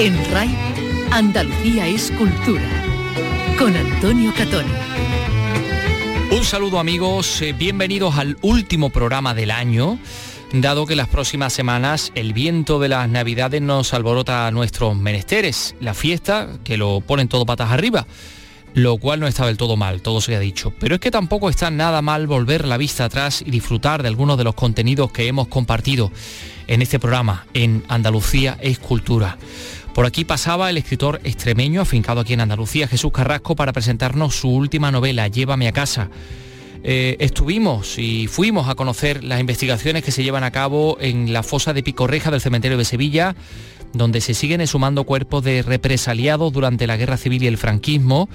En RAI, Andalucía es cultura. Con Antonio Catón. Un saludo amigos, eh, bienvenidos al último programa del año dado que las próximas semanas el viento de las navidades nos alborota nuestros menesteres, la fiesta que lo ponen todo patas arriba, lo cual no está del todo mal, todo se ha dicho, pero es que tampoco está nada mal volver la vista atrás y disfrutar de algunos de los contenidos que hemos compartido en este programa, en Andalucía es Cultura. Por aquí pasaba el escritor extremeño afincado aquí en Andalucía, Jesús Carrasco, para presentarnos su última novela, Llévame a casa. Eh, estuvimos y fuimos a conocer las investigaciones que se llevan a cabo en la fosa de Picorreja del cementerio de Sevilla, donde se siguen exhumando cuerpos de represaliados durante la guerra civil y el franquismo,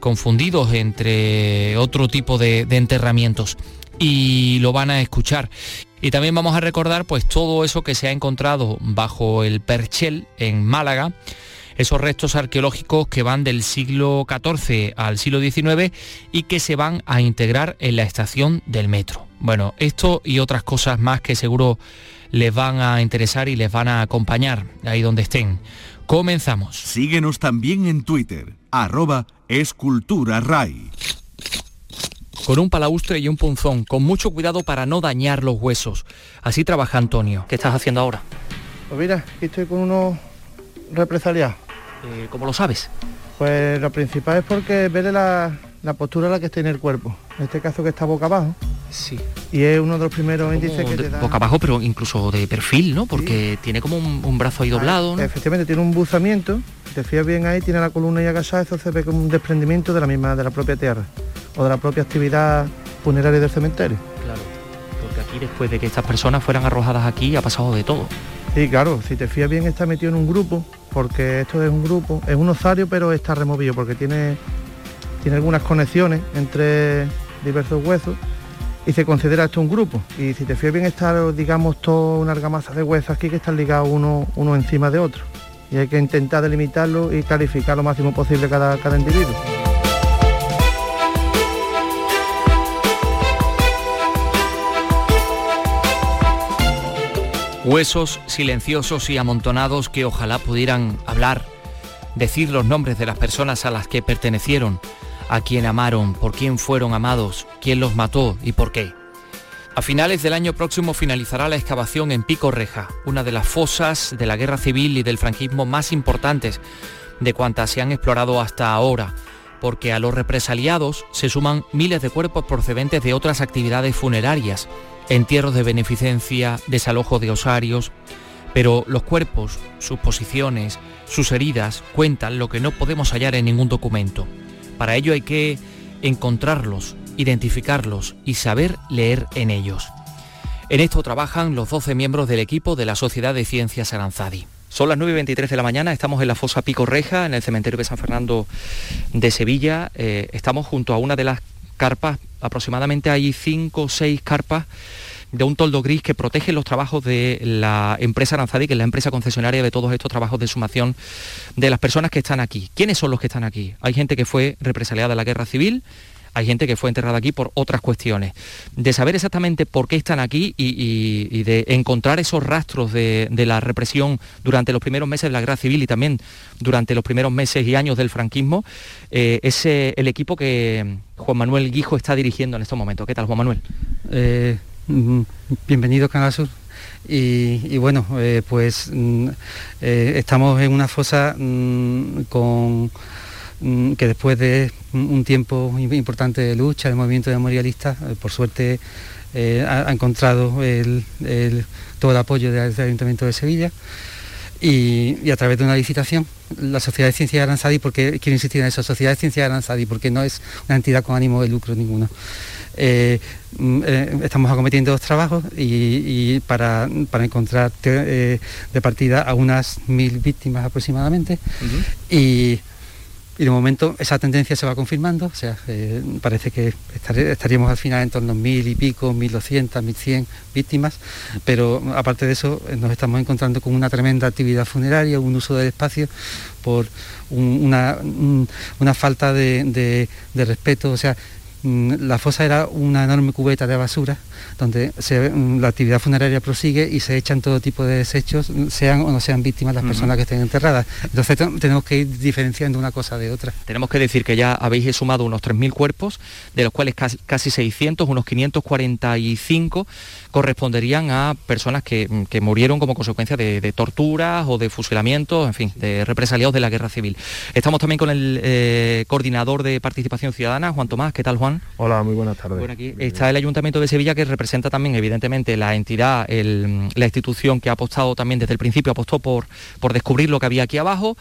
confundidos entre otro tipo de enterramientos. Y lo van a escuchar. Y también vamos a recordar pues todo eso que se ha encontrado bajo el Perchel en Málaga, esos restos arqueológicos que van del siglo XIV al siglo XIX y que se van a integrar en la estación del metro. Bueno, esto y otras cosas más que seguro les van a interesar y les van a acompañar ahí donde estén. Comenzamos. Síguenos también en Twitter, arroba esculturaray con un palaustre y un punzón, con mucho cuidado para no dañar los huesos. Así trabaja Antonio. ¿Qué estás haciendo ahora? Pues mira, aquí estoy con unos represaliados. Eh, ¿Cómo lo sabes? Pues lo principal es porque verle la, postura a la que está en el cuerpo. En este caso que está boca abajo. Sí. Y es uno de los primeros índices que te da... Boca abajo, pero incluso de perfil, ¿no? Porque tiene como un, brazo ahí doblado, ¿no? Efectivamente, tiene un buzamiento. te fías bien ahí, tiene la columna y agachada, eso se ve como un desprendimiento de la misma, de la propia tierra o de la propia actividad funeraria del cementerio. Claro, porque aquí después de que estas personas fueran arrojadas aquí ha pasado de todo. Sí, claro, si te fías bien está metido en un grupo, porque esto es un grupo, es un osario pero está removido porque tiene, tiene algunas conexiones entre diversos huesos y se considera esto un grupo. Y si te fías bien está, digamos, toda una argamasa de huesos aquí que están ligados uno, uno encima de otro. Y hay que intentar delimitarlo y clarificar lo máximo posible cada, cada individuo. Huesos silenciosos y amontonados que ojalá pudieran hablar, decir los nombres de las personas a las que pertenecieron, a quien amaron, por quién fueron amados, quién los mató y por qué. A finales del año próximo finalizará la excavación en Pico Reja, una de las fosas de la guerra civil y del franquismo más importantes de cuantas se han explorado hasta ahora, porque a los represaliados se suman miles de cuerpos procedentes de otras actividades funerarias entierros de beneficencia, desalojo de osarios, pero los cuerpos, sus posiciones, sus heridas cuentan lo que no podemos hallar en ningún documento. Para ello hay que encontrarlos, identificarlos y saber leer en ellos. En esto trabajan los 12 miembros del equipo de la Sociedad de Ciencias Aranzadi. Son las 9.23 de la mañana, estamos en la fosa Pico Reja, en el cementerio de San Fernando de Sevilla. Eh, estamos junto a una de las carpas, aproximadamente hay cinco o seis carpas de un toldo gris que protege los trabajos de la empresa Aranzadi, que es la empresa concesionaria de todos estos trabajos de sumación de las personas que están aquí. ¿Quiénes son los que están aquí? Hay gente que fue represaliada en la guerra civil, hay gente que fue enterrada aquí por otras cuestiones. De saber exactamente por qué están aquí y, de encontrar esos rastros de, la represión durante los primeros meses de la guerra civil y también durante los primeros meses y años del franquismo, eh, es el equipo que Juan Manuel Guijo está dirigiendo en estos momentos. ¿Qué tal, Juan Manuel? Eh, mm, bienvenido, Canal Sur. Y, bueno, eh, pues mm, estamos en una fosa mm, con Mm, que después de un tiempo importante de lucha, de movimiento memorialista, eh, por suerte eh, ha, encontrado todo el apoyo del Ayuntamiento de Sevilla. Y, a través de una licitación, la Sociedad de Ciencia de Aranzadi, porque quiero insistir en eso, Sociedad de Ciencia de Aranzadi, porque no es una entidad con ánimo de lucro ninguno. Eh, mm, estamos acometiendo dos trabajos y, para, encontrar de partida a unas mil víctimas aproximadamente y y de momento esa tendencia se va confirmando, o sea, eh, parece que estaríamos al final en torno a mil y pico, mil doscientas, mil cien víctimas, pero aparte de eso eh, nos estamos encontrando con una tremenda actividad funeraria, un uso del espacio por una, falta de, respeto, o sea, Mm, la fosa era una enorme cubeta de basura donde mm, la actividad funeraria prosigue y se echan todo tipo de desechos, sean o no sean víctimas las personas que estén enterradas. Entonces tenemos que ir diferenciando una cosa de otra. Tenemos que decir que ya habéis sumado unos 3.000 cuerpos, de los cuales casi, 600, unos 545 corresponderían a personas que, mm, murieron como consecuencia de, torturas o de fusilamientos, en fin, de represaliados de la guerra civil. Estamos también con el eh, coordinador de participación ciudadana, Juan Tomás. ¿Qué tal, Juan? Hola, muy buenas tardes. Bueno, aquí está el Ayuntamiento de Sevilla que representa también, evidentemente, la entidad, la institución que ha apostado también desde el principio, apostó por, por descubrir lo que había aquí abajo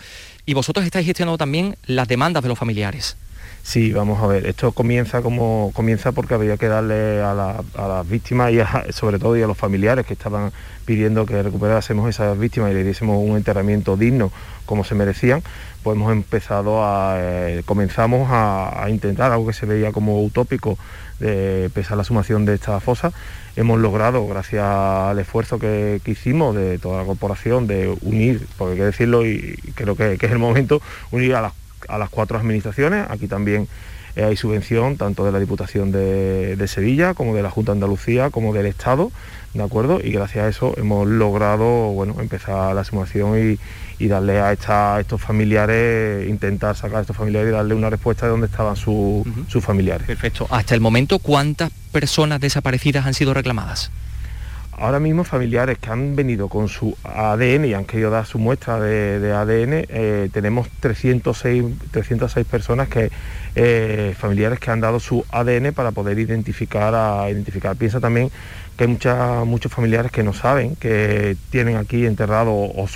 y vosotros estáis gestionando también las demandas de los familiares. Sí, vamos a ver, esto comienza como comienza porque había que darle a, las víctimas y sobre todo y a los familiares que estaban pidiendo que recuperásemos esas víctimas y le diésemos un enterramiento digno como se merecían, pues hemos empezado a, eh, comenzamos a, intentar algo que se veía como utópico, de pesar la sumación de esta fosa, hemos logrado, gracias al esfuerzo que, hicimos de toda la corporación, de unir, porque hay que decirlo y creo que, es el momento, unir a las, a las cuatro administraciones, aquí también eh, hay subvención tanto de la Diputación de, de Sevilla como de la Junta de Andalucía como del Estado, ¿de acuerdo? Y gracias a eso hemos logrado, bueno, empezar la sumación y, darle a, estos familiares, intentar sacar a estos familiares y darle una respuesta de dónde estaban sus familiares. Perfecto. Hasta el momento, ¿cuántas personas desaparecidas han sido reclamadas? Ahora mismo familiares que han venido con su ADN y han querido dar su muestra de, ADN, eh, tenemos 306, 306 personas que eh, familiares que han dado su ADN para poder identificar a identificar. Piensa también que hay muchos familiares que no saben que tienen aquí enterrado o, o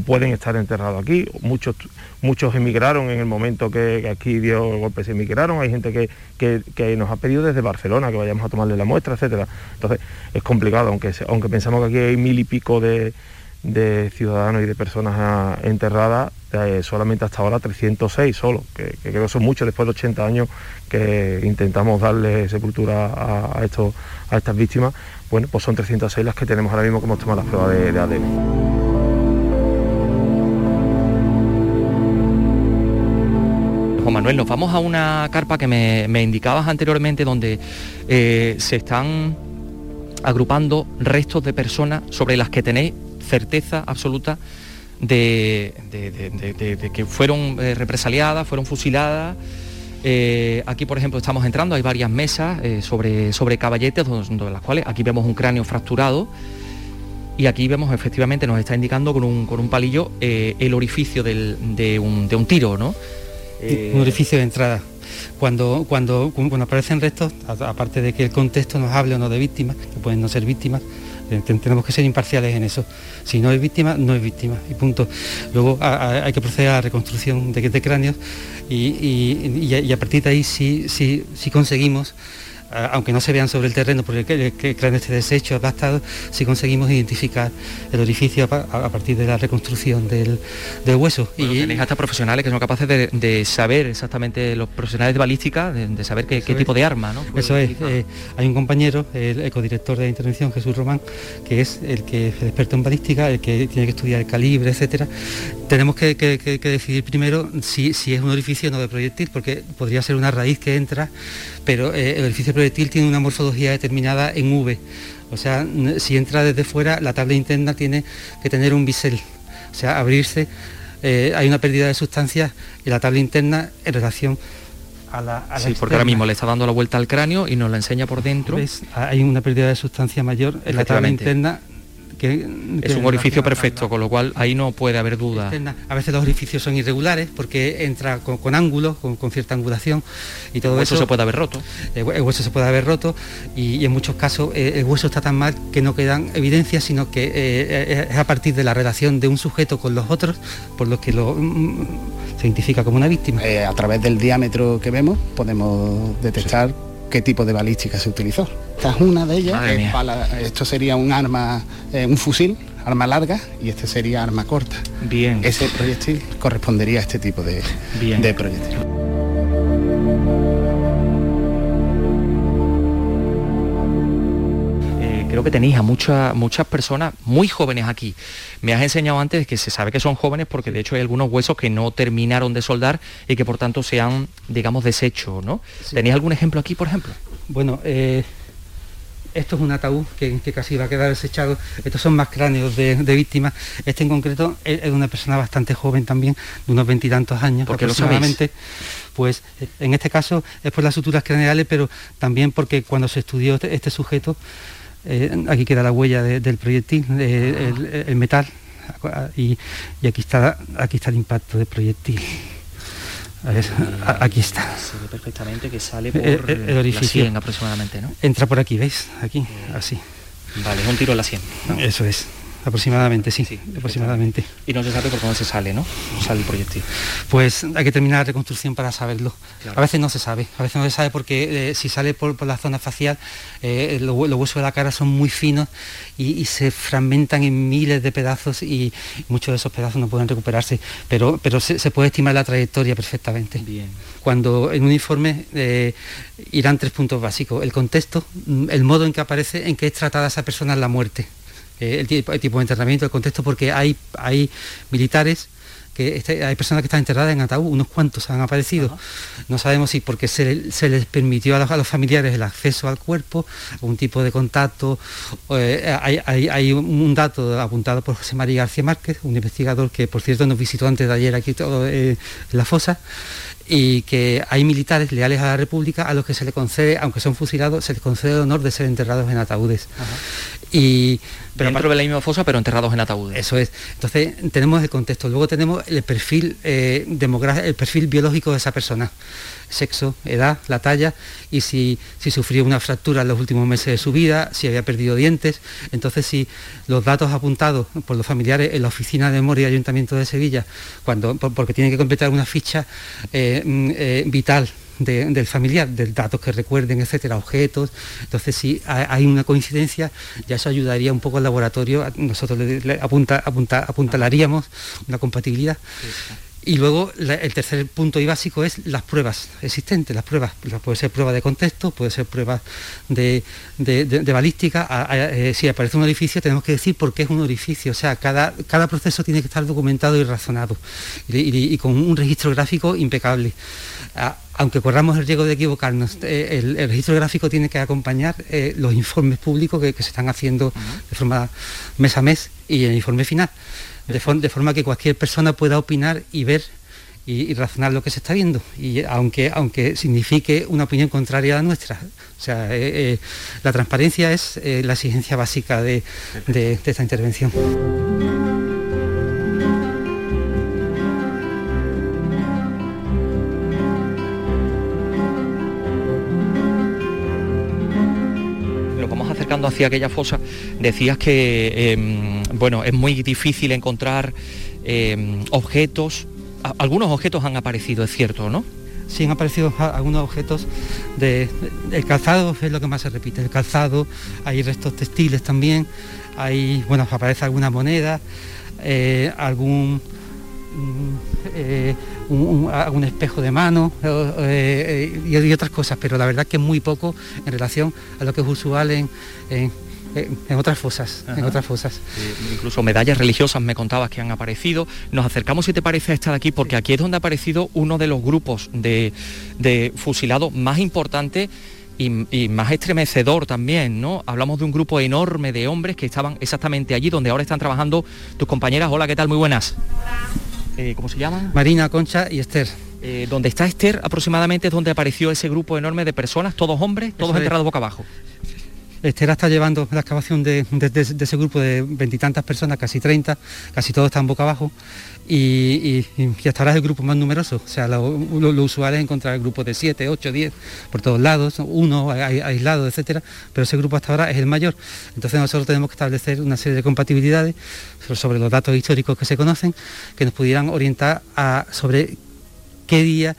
pueden estar enterrados aquí. Muchos, muchos emigraron en el momento que, aquí dio el golpe, se emigraron. Hay gente que, nos ha pedido desde Barcelona que vayamos a tomarle la muestra, etcétera. Entonces es complicado, aunque, aunque pensamos que aquí hay mil y pico de, ciudadanos y de personas enterradas, eh, solamente hasta ahora 306 solo, que, creo que son muchos después de 80 años que intentamos darle sepultura a, estos, a estas víctimas bueno, pues son 306 las que tenemos ahora mismo que hemos tomado las pruebas de, ADN. Manuel, nos vamos a una carpa que me, indicabas anteriormente donde eh, se están agrupando restos de personas sobre las que tenéis certeza absoluta de, que fueron eh, represaliadas, fueron fusiladas eh, aquí, por ejemplo, estamos entrando, hay varias mesas sobre, sobre caballetes, donde, las cuales aquí vemos un cráneo fracturado y aquí vemos efectivamente, nos está indicando con un, palillo eh, el orificio de, un, tiro, ¿no? Un orificio de entrada. Cuando, cuando, cuando aparecen restos, aparte de que el contexto nos hable o no de víctimas, que pueden no ser víctimas, tenemos que ser imparciales en eso. Si no es víctima, no es víctima y punto. Luego hay que proceder a la reconstrucción de, de cráneos y, a partir de ahí sí, sí, sí conseguimos aunque no se vean sobre el terreno porque el, cráneo esté deshecho, adaptado, si conseguimos identificar el orificio a, partir de la reconstrucción del, hueso. y tenéis hasta profesionales que son capaces de, saber exactamente, los profesionales de balística, de, saber qué, tipo de arma, ¿no? Eso es, eh, hay un compañero, el ecodirector de intervención, Jesús Román, que es el que es experto en balística, el que tiene que estudiar el calibre, etcétera. Tenemos que, decidir primero si, si es un orificio o no de proyectil, porque podría ser una raíz que entra, pero eh, el orificio proyectil tiene una morfología determinada en V. O sea, si entra desde fuera, la tabla interna tiene que tener un bisel, o sea, abrirse. Eh, hay una pérdida de sustancias en la tabla interna en relación a la, a sí, porque ahora mismo le está dando la vuelta al cráneo y nos la enseña por dentro. Hay una pérdida de sustancia mayor en la tabla interna es un orificio perfecto, con lo cual ahí no puede haber duda. A veces los orificios son irregulares porque entra con, ángulos, con, cierta angulación y todo el hueso se puede haber roto. El, hueso se puede haber roto y, en muchos casos eh, el hueso está tan mal que no quedan evidencias, sino que eh, es a partir de la relación de un sujeto con los otros por lo que lo mm, se identifica como una víctima. Eh, a través del diámetro que vemos podemos detectar qué tipo de balística se utilizó. Esta es una de ellas. esto sería un arma, eh, un fusil, arma larga, y este sería arma corta. Bien. Ese proyectil correspondería a este tipo de, de proyectil. Creo que tenéis a muchas muchas personas muy jóvenes aquí. Me has enseñado antes que se sabe que son jóvenes porque de hecho hay algunos huesos que no terminaron de soldar y que por tanto se han, digamos, deshecho, ¿no? ¿Tenéis algún ejemplo aquí, por ejemplo? Bueno, eh, esto es un ataúd que, casi va a quedar desechado. Estos son más cráneos de, víctimas. Este en concreto es, de una persona bastante joven también, de unos veintitantos años porque aproximadamente. pues en este caso es por las suturas craneales, pero también porque cuando se estudió este, este sujeto, eh, aquí queda la huella del proyectil, el, metal, y, y, aquí, está, aquí está el impacto del proyectil aquí está. Se ve perfectamente que sale por el, orificio. aproximadamente, ¿no? Entra por aquí, ¿veis? Aquí, así. Vale, es un tiro en la 100. Eso es. Aproximadamente, sí, aproximadamente. Y no se sabe por dónde se sale, ¿no? Sale el proyectil. Pues hay que terminar la reconstrucción para saberlo. A veces no se sabe, a veces no se sabe porque eh, si sale por, la zona facial, eh, los, huesos de la cara son muy finos y, se fragmentan en miles de pedazos y muchos de esos pedazos no pueden recuperarse, pero, pero se, puede estimar la trayectoria perfectamente. Bien. Cuando en un informe eh, irán tres puntos básicos, el contexto, el modo en que aparece, en que es tratada esa persona en la muerte eh, el, tipo, de enterramiento, el contexto, porque hay, hay militares que este, hay personas que están enterradas en ataúd, unos cuantos han aparecido. No sabemos si porque se, les permitió a los, familiares el acceso al cuerpo, algún tipo de contacto. Eh, hay, un dato apuntado por José María García Márquez, un investigador que por cierto nos visitó antes de ayer aquí todo, eh, en la fosa, y que hay militares leales a la República a los que se les concede, aunque son fusilados, se les concede el honor de ser enterrados en ataúdes. Y pero dentro de la misma fosa, pero enterrados en ataúdes. Eso es. Entonces tenemos el contexto. Luego tenemos el perfil eh, el perfil biológico de esa persona. Sexo, edad, la talla y si, si sufrió una fractura en los últimos meses de su vida, si había perdido dientes. Entonces, si los datos apuntados por los familiares en la oficina de memoria del Ayuntamiento de Sevilla, cuando, porque tienen que completar una ficha eh, mm, eh, vital del familiar, de datos que recuerden, etcétera, objetos. Entonces, si hay una coincidencia, ya eso ayudaría un poco al laboratorio. Nosotros le, apunta, apunta, apuntalaríamos una compatibilidad. Y luego el tercer punto y básico es las pruebas existentes, las pruebas, puede ser prueba de contexto, puede ser prueba de, balística. Eh, si aparece un orificio tenemos que decir por qué es un orificio, o sea, cada, cada proceso tiene que estar documentado y razonado y, con un registro gráfico impecable. aunque corramos el riesgo de equivocarnos, eh, el, registro gráfico tiene que acompañar eh, los informes públicos que, se están haciendo de forma mes a mes y el informe final de, forma que cualquier persona pueda opinar y ver y, razonar lo que se está viendo, y aunque, aunque signifique una opinión contraria a la nuestra. O sea, eh, eh, la transparencia es eh, la exigencia básica de esta intervención. Hacia aquella fosa, decías que em, bueno, es muy difícil encontrar em, objetos. algunos objetos han aparecido, es cierto, ¿no? Sí, han aparecido algunos objetos de, el calzado es lo que más se repite, el calzado, hay restos textiles también, hay, bueno, aparece alguna moneda, eh, algún eh, un, espejo de mano eh, y, otras cosas, pero la verdad que es muy poco en relación a lo que es usual en, en, otras fosas, en otras fosas. Eh, incluso medallas religiosas me contabas que han aparecido. Nos acercamos, si te parece, a esta de aquí, porque aquí es donde ha aparecido uno de los grupos de, de fusilados más importantes y, más estremecedor también, ¿no? Hablamos de un grupo enorme de hombres que estaban exactamente allí donde ahora están trabajando tus compañeras. Hola, ¿qué tal? Muy buenas. Eh, ¿Cómo se llaman? Marina, Concha y Esther. Eh, donde está Esther aproximadamente es donde apareció ese grupo enorme de personas, todos hombres, todos enterrados boca abajo. Esther está llevando la excavación de, ese grupo de veintitantas personas, casi 30, casi todos están boca abajo, y, hasta ahora es el grupo más numeroso. O sea, lo, usual es encontrar grupos de 7, 8, 10 por todos lados, uno aislado, etcétera, pero ese grupo hasta ahora es el mayor. Entonces nosotros tenemos que establecer una serie de compatibilidades sobre los datos históricos que se conocen, que nos pudieran orientar a, sobre qué día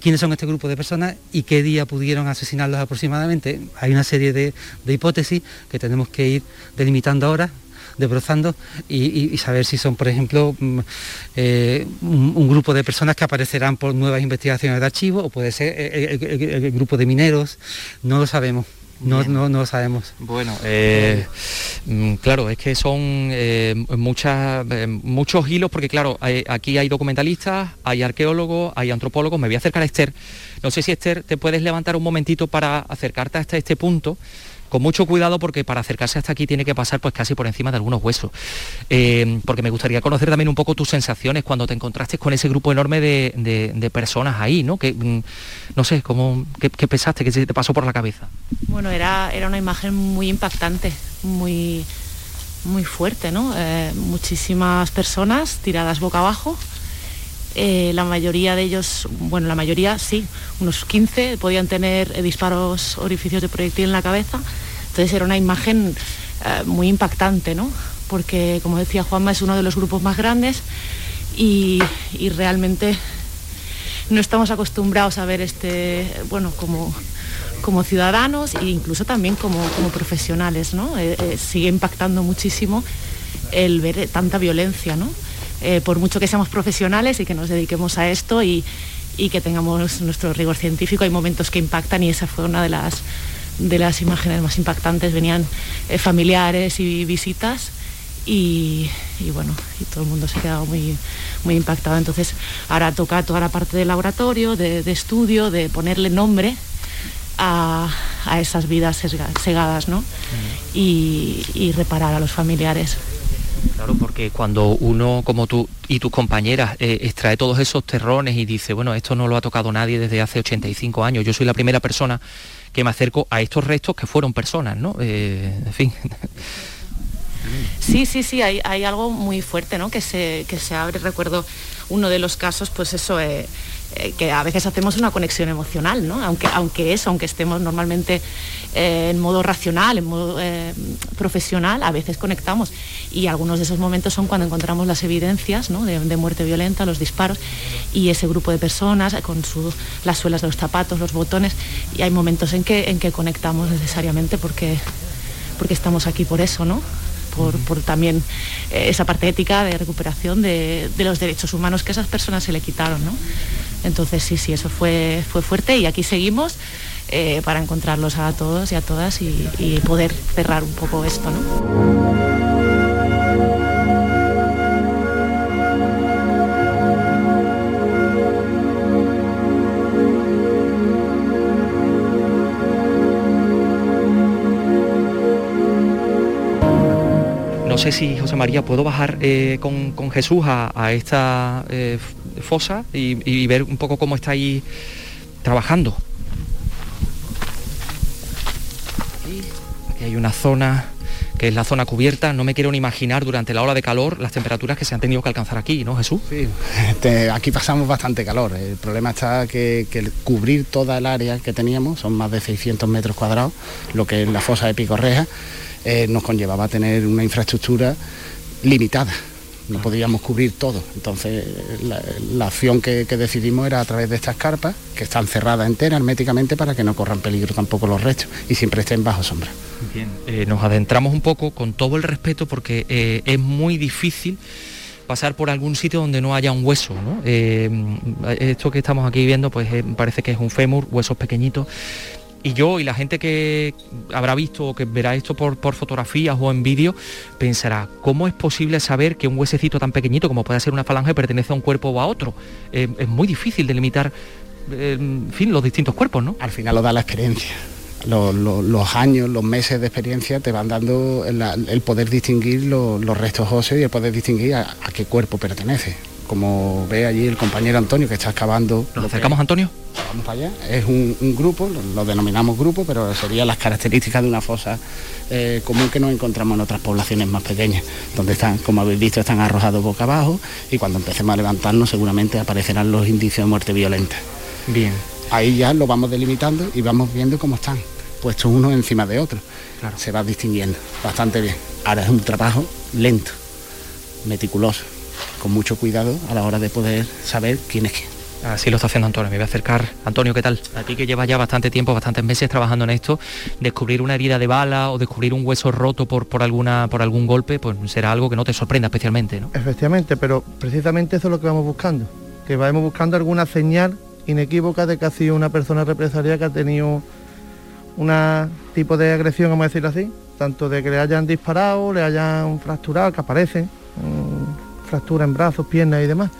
quiénes son este grupo de personas y qué día pudieron asesinarlos aproximadamente. Hay una serie de, hipótesis que tenemos que ir delimitando ahora desbrozando y, saber si son, por ejemplo, mm, eh, un, grupo de personas que aparecerán por nuevas investigaciones de archivo o puede ser el, grupo de mineros, no lo sabemos. No, no, no sabemos. Bueno, eh, mm, claro, es que son eh, muchas, eh, muchos hilos, porque claro, aquí hay documentalistas, hay arqueólogos, hay antropólogos. Me voy a acercar a Esther. No sé si Esther, te puedes levantar un momentito para acercarte hasta este punto con mucho cuidado porque para acercarse hasta aquí tiene que pasar pues casi por encima de algunos huesos. Eh, porque me gustaría conocer también un poco tus sensaciones cuando te encontraste con ese grupo enorme de, personas ahí, ¿no? Que, mm, no sé, ¿cómo, qué, pensaste? ¿Qué te pasó por la cabeza? Bueno, era, era una imagen muy impactante, muy, muy fuerte, ¿no? Eh, muchísimas personas tiradas boca abajo. Eh, la mayoría de ellos, bueno, la mayoría sí, unos 15 podían tener disparos orificios de proyectil en la cabeza. Entonces era una imagen eh, muy impactante, ¿no? Porque, como decía Juanma, es uno de los grupos más grandes y, realmente no estamos acostumbrados a ver este, bueno, como, como ciudadanos e incluso también como, profesionales, ¿no? Eh, sigue impactando muchísimo el ver tanta violencia, ¿no? Eh, por mucho que seamos profesionales y que nos dediquemos a esto y, que tengamos nuestro rigor científico, hay momentos que impactan y esa fue una de las, de las imágenes más impactantes. Venían eh, familiares y visitas y, bueno, y todo el mundo se ha quedado muy, muy impactado. Entonces ahora toca toda la parte del laboratorio, de, estudio, de ponerle nombre a, esas vidas segadas ¿no? y, y reparar a los familiares. Claro, porque cuando uno como tú y tus compañeras eh, extrae todos esos terrones y dice, bueno, esto no lo ha tocado nadie desde hace 85 años, yo soy la primera persona que me acerco a estos restos que fueron personas, ¿no? Eh, en fin. Sí, sí, sí, hay, algo muy fuerte, ¿no? Que se, que se abre. Recuerdo uno de los casos, pues eso, eh, eh, que a veces hacemos una conexión emocional, ¿no? Aunque, aunque eso, aunque estemos normalmente eh, en modo racional, en modo eh, profesional, a veces conectamos. Y algunos de esos momentos son cuando encontramos las evidencias de, muerte violenta, los disparos, y ese grupo de personas con las suelas de los zapatos, los botones, y hay momentos en que, en que conectamos necesariamente porque, porque estamos aquí por eso, ¿no? Por, también esa parte ética de recuperación de, los derechos humanos que esas personas se le quitaron. ¿no? Entonces sí, sí, eso fue, fue fuerte y aquí seguimos eh, para encontrarlos a todos y a todas y, y poder cerrar un poco esto. ¿no? Sé si, José María, puedo bajar eh, con, Jesús a, esta eh, fosa y, ver un poco cómo está ahí trabajando. Aquí, hay una zona que es la zona cubierta. No me quiero ni imaginar durante la ola de calor las temperaturas que se han tenido que alcanzar aquí, ¿no, Jesús? Sí, este, aquí pasamos bastante calor. El problema está que, cubrir toda el área que teníamos, son más de 600 metros cuadrados, lo que es la fosa de Picorreja, eh, nos conllevaba tener una infraestructura limitada no podíamos cubrir todo. Entonces la, acción que, decidimos era a través de estas carpas, que están cerradas enteras herméticamente para que no corran peligro tampoco los restos y siempre estén bajo sombra. Bien, eh, nos adentramos un poco con todo el respeto porque eh, es muy difícil pasar por algún sitio donde no haya un hueso. Eh, esto que estamos aquí viendo pues parece que es un fémur, huesos pequeñitos y yo y la gente que habrá visto o que verá esto por, fotografías o en vídeo pensará, ¿cómo es posible saber que un huesecito tan pequeñito como puede ser una falange pertenece a un cuerpo o a otro? Eh, es muy difícil delimitar eh, en fin, los distintos cuerpos, ¿no? Al final lo da la experiencia. Los, años, los meses de experiencia te van dando el, poder distinguir los, restos óseos y el poder distinguir a qué cuerpo pertenece como ve allí el compañero Antonio que está excavando. ¿Nos acercamos, Antonio? Vamos para allá. Es un, grupo, lo, denominamos grupo, pero serían las características de una fosa eh, común que nos encontramos en otras poblaciones más pequeñas, donde están, como habéis visto, están arrojados boca abajo y cuando empecemos a levantarnos seguramente aparecerán los indicios de muerte violenta. Bien. Ahí ya lo vamos delimitando y vamos viendo cómo están, puestos uno encima de otro. Claro. Se va distinguiendo bastante bien. Ahora es un trabajo lento, meticuloso con mucho cuidado a la hora de poder saber quién es quién. Así lo está haciendo Antonio. Me voy a acercar. Antonio, ¿qué tal? A ti que llevas ya bastante tiempo, bastantes meses trabajando en esto, descubrir una herida de bala o descubrir un hueso roto por, por, alguna, por algún golpe, pues será algo que no te sorprenda especialmente, ¿no? Efectivamente, pero precisamente eso es lo que vamos buscando. Que vamos buscando alguna señal inequívoca de que ha sido una persona represaria que ha tenido un tipo de agresión, vamos a decirlo así, tanto de que le hayan disparado, le hayan fracturado, que aparecen, mm, fractura en brazos, piernas y demás.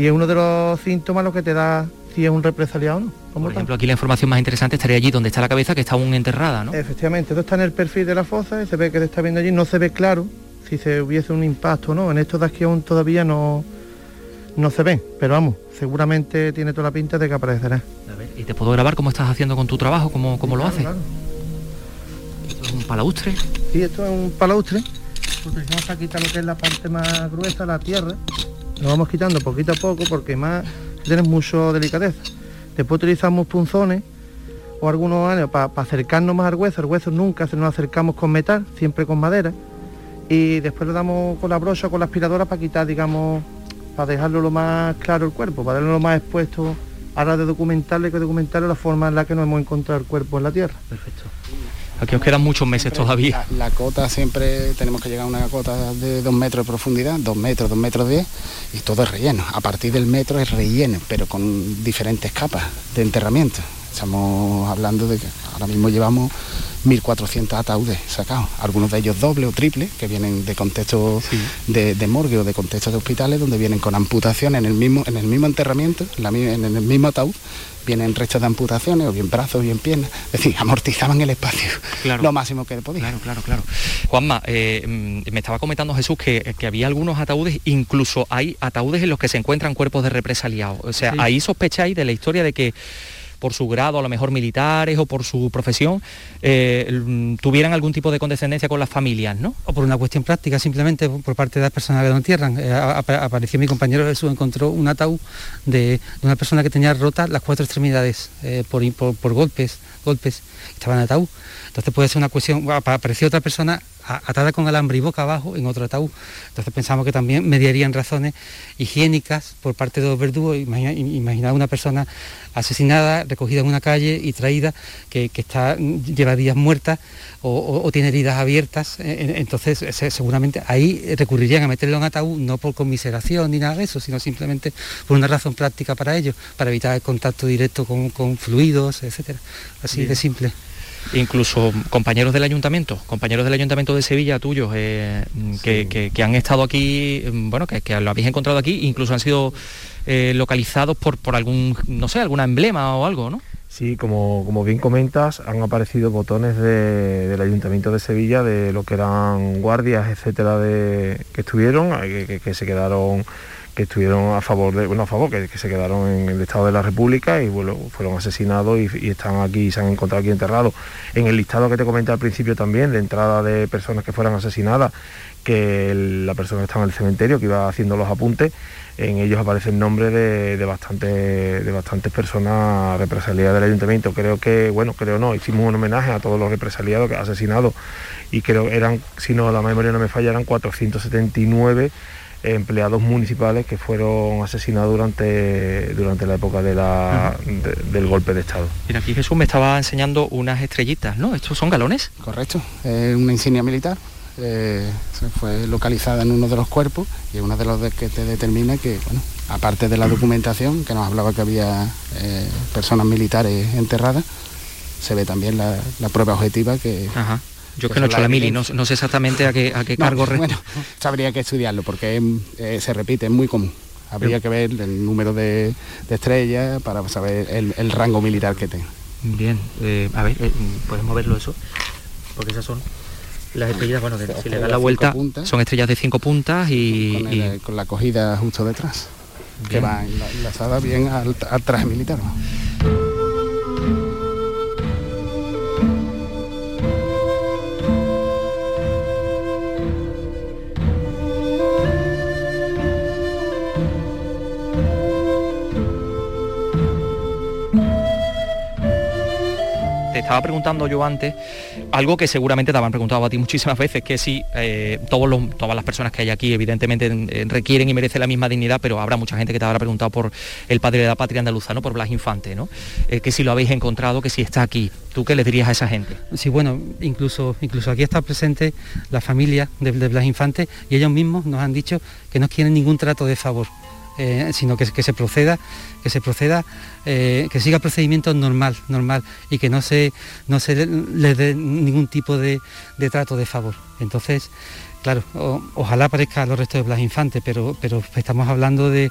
Y es uno de los síntomas lo que te da si es un represaliado o no. Por ejemplo, aquí la información más interesante estaría allí donde está la cabeza, que está aún enterrada, ¿no? Efectivamente, esto está en el perfil de la fosa y se ve que se está viendo allí, no se ve claro si se hubiese un impacto o no. En esto de aquí aún todavía no, no se ve, pero vamos, seguramente tiene toda la pinta de que aparecerá. A ver, ¿y te puedo grabar cómo estás haciendo con tu trabajo, cómo, cómo lo haces? ¿Esto es un palaustre? Sí, esto es un palaustre. A quitar lo que es la parte más gruesa, la tierra. Lo vamos quitando poquito a poco porque más tienes mucho delicadeza. Después utilizamos punzones o algunos años para acercarnos más al hueso. El hueso nunca se nos acercamos con metal, siempre con madera. Y después le damos con la brocha con la aspiradora para quitar, digamos, para dejarlo lo más claro el cuerpo, para darlo lo más expuesto a la de documentarle que documentarle la forma en la que nos hemos encontrado el cuerpo en la tierra. Perfecto. Aquí os quedan muchos meses todavía. La, cota siempre tenemos que llegar a una cota de dos metros de profundidad, dos metros, dos metros diez, y todo es relleno. A partir del metro es relleno, pero con diferentes capas de enterramiento. Estamos hablando de que ahora mismo llevamos 1.400 ataúdes sacados, algunos de ellos doble o triple, que vienen de contextos de, morgue o de contextos de hospitales, donde vienen con amputaciones en el mismo, en el mismo enterramiento, en, el mismo ataúd, vienen restos de amputaciones, o bien brazos, o bien piernas, es decir, amortizaban el espacio lo máximo que podía. Claro, claro, claro. Juanma, eh, mm, me estaba comentando Jesús que, había algunos ataúdes, incluso hay ataúdes en los que se encuentran cuerpos de represaliados. O sea, ahí sospecháis de la historia de que por su grado, a lo mejor militares o por su profesión, eh, tuvieran algún tipo de condescendencia con las familias, ¿no? O por una cuestión práctica, simplemente por parte de las personas que lo entierran. Eh, apareció mi compañero Jesús, encontró un ataúd de, una persona que tenía rotas las cuatro extremidades eh, por, por, golpes, golpes, estaba en ataúd. Entonces puede ser una cuestión, apareció otra persona atada con alambre y boca abajo en otro ataúd. Entonces pensamos que también mediarían razones higiénicas por parte de los verdugos. Imagina, una persona asesinada, recogida en una calle y traída, que, está, lleva días muerta o, tiene heridas abiertas. E, e, entonces seguramente ahí recurrirían a meterlo en ataúd, no por conmiseración ni nada de eso, sino simplemente por una razón práctica para ellos, para evitar el contacto directo con, fluidos, etcétera. Así de simple incluso compañeros del ayuntamiento, compañeros del ayuntamiento de Sevilla tuyos, eh, que, han estado aquí, bueno, que, lo habéis encontrado aquí, incluso han sido eh, localizados por, por algún, no sé, alguna emblema o algo, ¿no? Sí, como, como bien comentas, han aparecido botones del Ayuntamiento de Sevilla de lo que eran guardias, etcétera, de, que estuvieron, que se quedaron que estuvieron a favor de, bueno, a favor, que, se quedaron en el Estado de la República y bueno, fueron asesinados y, están aquí, se han encontrado aquí enterrados. En el listado que te comenté al principio también, de entrada de personas que fueran asesinadas, que la persona que estaba en el cementerio, que iba haciendo los apuntes, en ellos aparece el nombre de, de, de bastantes personas represaliadas del ayuntamiento. Creo que, bueno, creo no, hicimos un homenaje a todos los represaliados asesinados y creo eran, si no la memoria no me falla, eran 479 empleados municipales que fueron asesinados durante, durante la época de la, del golpe de Estado. Mira, aquí Jesús me estaba enseñando unas estrellitas, ¿no? ¿Estos son galones? Correcto, es una insignia militar. Eh, se fue localizada en uno de los cuerpos y es uno de los que te determina que, bueno, aparte de la documentación, que nos hablaba que había eh, personas militares enterradas, se ve también la, prueba objetiva que, yo que no he hecho la mili, no, sé exactamente a qué, a qué cargo... Bueno, habría que estudiarlo porque eh, se repite, es muy común. Habría que ver el número de, estrellas para saber el, rango militar que tenga. Bien, eh, a ver, eh, ¿podemos verlo eso? Porque esas son las estrellas, bueno, si le da la vuelta, son estrellas de cinco puntas y... Con, la cogida justo detrás, que va enlazada bien al, al traje militar. Estaba preguntando yo antes algo que seguramente te habrán preguntado a ti muchísimas veces, que si eh, todos los, todas las personas que hay aquí evidentemente requieren y merecen la misma dignidad, pero habrá mucha gente que te habrá preguntado por el padre de la patria andaluza, ¿no? por Blas Infante, ¿no? Eh, que si lo habéis encontrado, que si está aquí. ¿Tú qué le dirías a esa gente? Sí, bueno, incluso, incluso aquí está presente la familia de, Blas Infante y ellos mismos nos han dicho que no quieren ningún trato de favor eh, sino que, se proceda, que se proceda, eh, que siga procedimiento normal, normal y que no se, no se le dé ningún tipo de, de trato de favor. Entonces, Claro, ojalá aparezca los restos de Blas Infante, pero, pero estamos hablando de,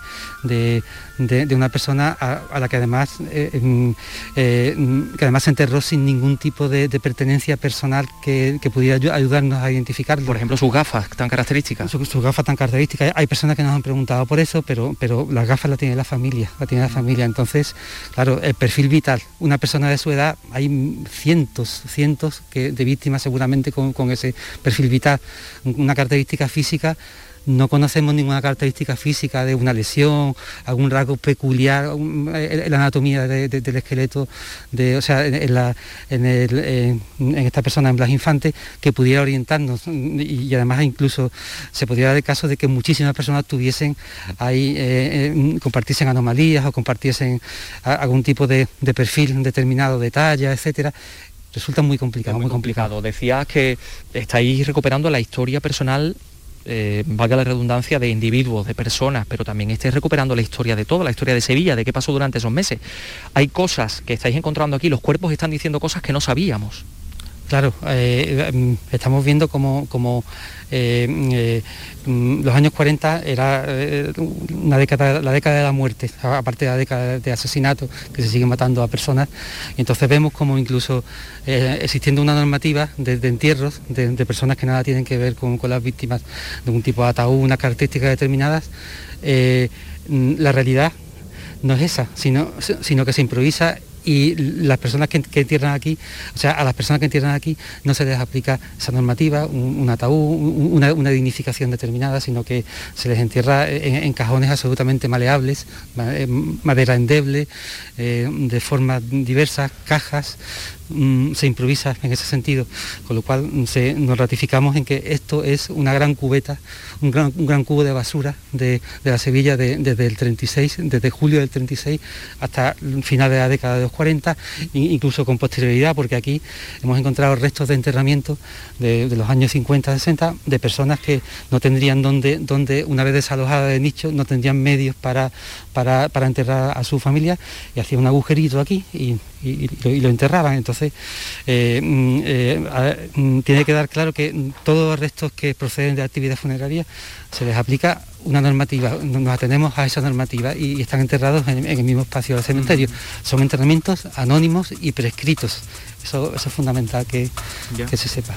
una persona a, la que además, eh, eh, que además se enterró sin ningún tipo de, pertenencia personal que, pudiera ayudarnos a identificarlo. Por ejemplo, sus gafas tan características. Sus, gafas tan características. Hay personas que nos han preguntado por eso, pero, pero las gafas las tiene la familia, la tiene la familia. Entonces, claro, el perfil vital, una persona de su edad, hay cientos, cientos que, de víctimas seguramente con, con ese perfil vital una característica física, no conocemos ninguna característica física de una lesión, algún rasgo peculiar, eh, en la anatomía del esqueleto, de, o sea, en, esta persona, en Blas Infante, que pudiera orientarnos. Y, además incluso se podría dar el caso de que muchísimas personas tuviesen ahí, eh, eh, compartiesen anomalías o compartiesen algún tipo de, de perfil determinado de talla, etcétera, resulta muy complicado. Muy, complicado. Decías que estáis recuperando la historia personal eh, valga la redundancia, de individuos, de personas, pero también estáis recuperando la historia de todo, la historia de Sevilla, de qué pasó durante esos meses. Hay cosas que estáis encontrando aquí, los cuerpos están diciendo cosas que no sabíamos. Claro, eh, mm, estamos viendo como, eh, eh, mm, los años 40 era una década, la década de la muerte, aparte de la década de asesinato, que se sigue matando a personas. Entonces vemos como incluso existiendo una normativa de, entierros de, personas que nada tienen que ver con, las víctimas de un tipo de ataúd, unas características determinadas, mm, la realidad no es esa, sino que se improvisa y las personas que, entierran aquí, o sea, a las personas que entierran aquí no se les aplica esa normativa, un, ataúd, una, dignificación determinada, sino que se les entierra en, cajones absolutamente maleables, eh, madera endeble, eh, de formas diversas, cajas, Mm, se improvisa en ese sentido, con lo cual mm, nos ratificamos en que esto es una gran cubeta, un gran, cubo de basura de, la Sevilla desde el 36, desde julio del 36 hasta el final de la década de los 40, incluso con posterioridad, porque aquí hemos encontrado restos de enterramiento de, los años 50, 60, de personas que no tendrían donde, donde una vez desalojada de nicho, no tendrían medios para, para, enterrar a su familia y hacían un agujerito aquí y, lo, enterraban. Entonces, eh, mm, eh, mm, tiene que dar claro que todos los restos que proceden de actividad funeraria se les aplica una normativa, nos atenemos a esa normativa y, están enterrados en, el mismo espacio del cementerio. Son enterramientos anónimos y prescritos. Eso, es fundamental que, que se sepa.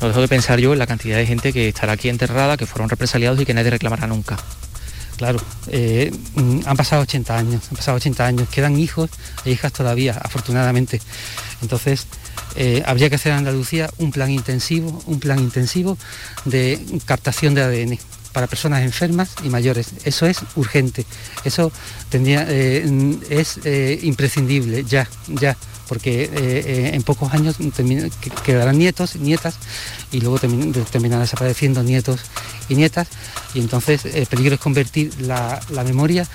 No dejo de pensar yo en la cantidad de gente que estará aquí enterrada, que fueron represaliados y que nadie reclamará nunca. Claro, eh, mm, han pasado 80 años, han pasado 80 años, quedan hijos e hijas todavía, afortunadamente. Entonces, eh, habría que hacer en Andalucía un plan intensivo, un plan intensivo de captación de ADN para personas enfermas y mayores. Eso es urgente, eso eh, es imprescindible, ya, ya porque eh, en pocos años quedarán nietos, nietas, y luego terminarán desapareciendo nietos y nietas, y entonces el peligro es convertir la, memoria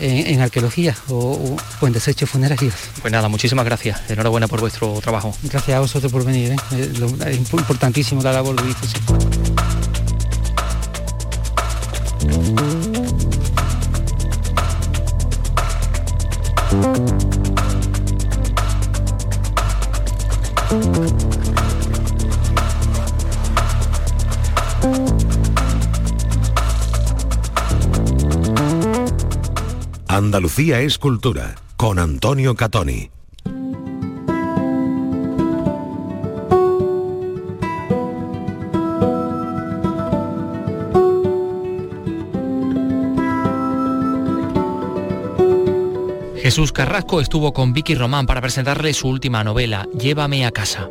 en, arqueología o, en desechos funerarios. Pues nada, muchísimas gracias. Enhorabuena por vuestro trabajo. Gracias a vosotros por venir. ¿eh? Es importantísimo la labor de difusión. Andalucía es cultura, con Antonio Catoni. Jesús Carrasco estuvo con Vicky Román para presentarle su última novela, Llévame a casa.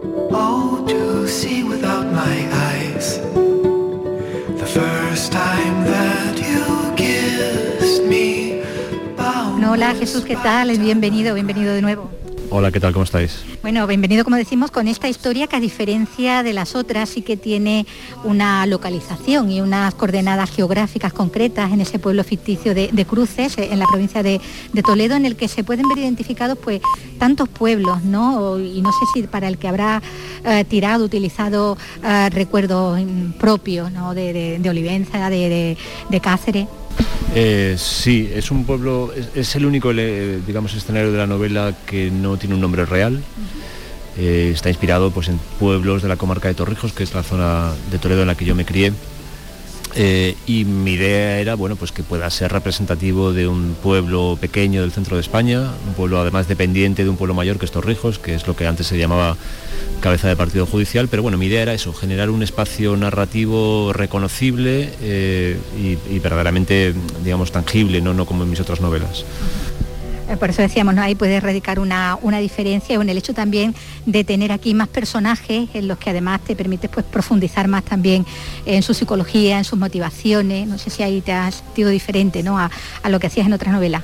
Hola Jesús, ¿qué tal? Bienvenido, bienvenido de nuevo. Hola, ¿qué tal? ¿Cómo estáis? Bueno, bienvenido, como decimos, con esta historia que a diferencia de las otras sí que tiene una localización y unas coordenadas geográficas concretas en ese pueblo ficticio de, Cruces, en la provincia de, Toledo, en el que se pueden ver identificados pues tantos pueblos, ¿no? Y no sé si para el que habrá eh, tirado, utilizado eh, recuerdos propios, ¿no? De, Olivenza, de, Cáceres. Eh, sí, es un pueblo, es, el único, digamos, escenario de la novela que no tiene un nombre real. Eh, está inspirado pues, en pueblos de la comarca de Torrijos, que es la zona de Toledo en la que yo me crié. Eh, y mi idea era bueno, pues que pueda ser representativo de un pueblo pequeño del centro de España, un pueblo además dependiente de un pueblo mayor que es Torrijos, que es lo que antes se llamaba cabeza de partido judicial, pero bueno, mi idea era eso, generar un espacio narrativo reconocible eh, y, verdaderamente, digamos, tangible, ¿no? no como en mis otras novelas. Eh, por eso decíamos, ¿no? ahí puede radicar una, diferencia en el hecho también de tener aquí más personajes en los que además te permite pues, profundizar más también en su psicología, en sus motivaciones. No sé si ahí te has sentido diferente ¿no? a, lo que hacías en otras novelas.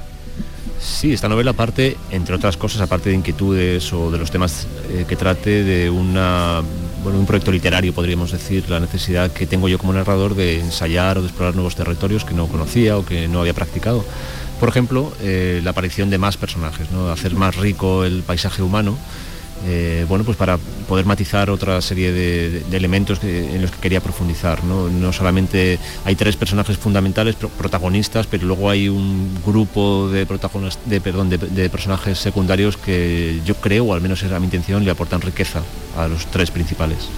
Sí, esta novela parte, entre otras cosas, aparte de inquietudes o de los temas eh, que trate de una, bueno, un proyecto literario, podríamos decir, la necesidad que tengo yo como narrador de ensayar o de explorar nuevos territorios que no conocía o que no había practicado por ejemplo, eh, la aparición de más personajes, ¿no? hacer más rico el paisaje humano, eh, bueno, pues para poder matizar otra serie de, elementos en los que quería profundizar. ¿no? solamente hay tres personajes fundamentales, protagonistas, pero luego hay un grupo de, de, personajes secundarios que yo creo, o al menos era mi intención, le aportan riqueza a los tres principales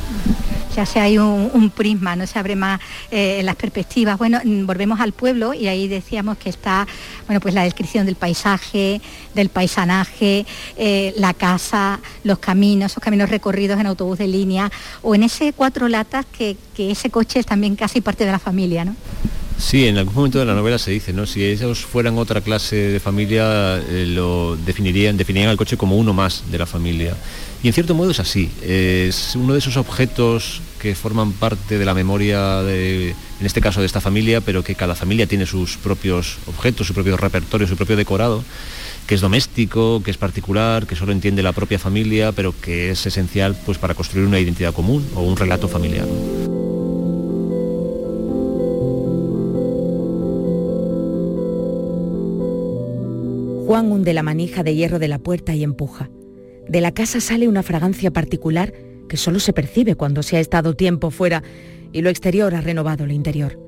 ya se hay un, prisma, no se abre más eh, las perspectivas. Bueno, mm, volvemos al pueblo y ahí decíamos que está, bueno, pues la descripción del paisaje, del paisanaje, eh, la casa, los caminos, esos caminos recorridos en autobús de línea, o en ese cuatro latas que, ese coche es también casi parte de la familia, ¿no? Sí, en algún momento de la novela se dice, ¿no? Si ellos fueran otra clase de familia, eh, lo definirían, definirían al coche como uno más de la familia. Y en cierto modo es así. Es uno de esos objetos que forman parte de la memoria, de, en este caso de esta familia, pero que cada familia tiene sus propios objetos, su propio repertorio, su propio decorado, que es doméstico, que es particular, que solo entiende la propia familia, pero que es esencial pues, para construir una identidad común o un relato familiar. Juan hunde la manija de hierro de la puerta y empuja. De la casa sale una fragancia particular que solo se percibe cuando se ha estado tiempo fuera y lo exterior ha renovado lo interior.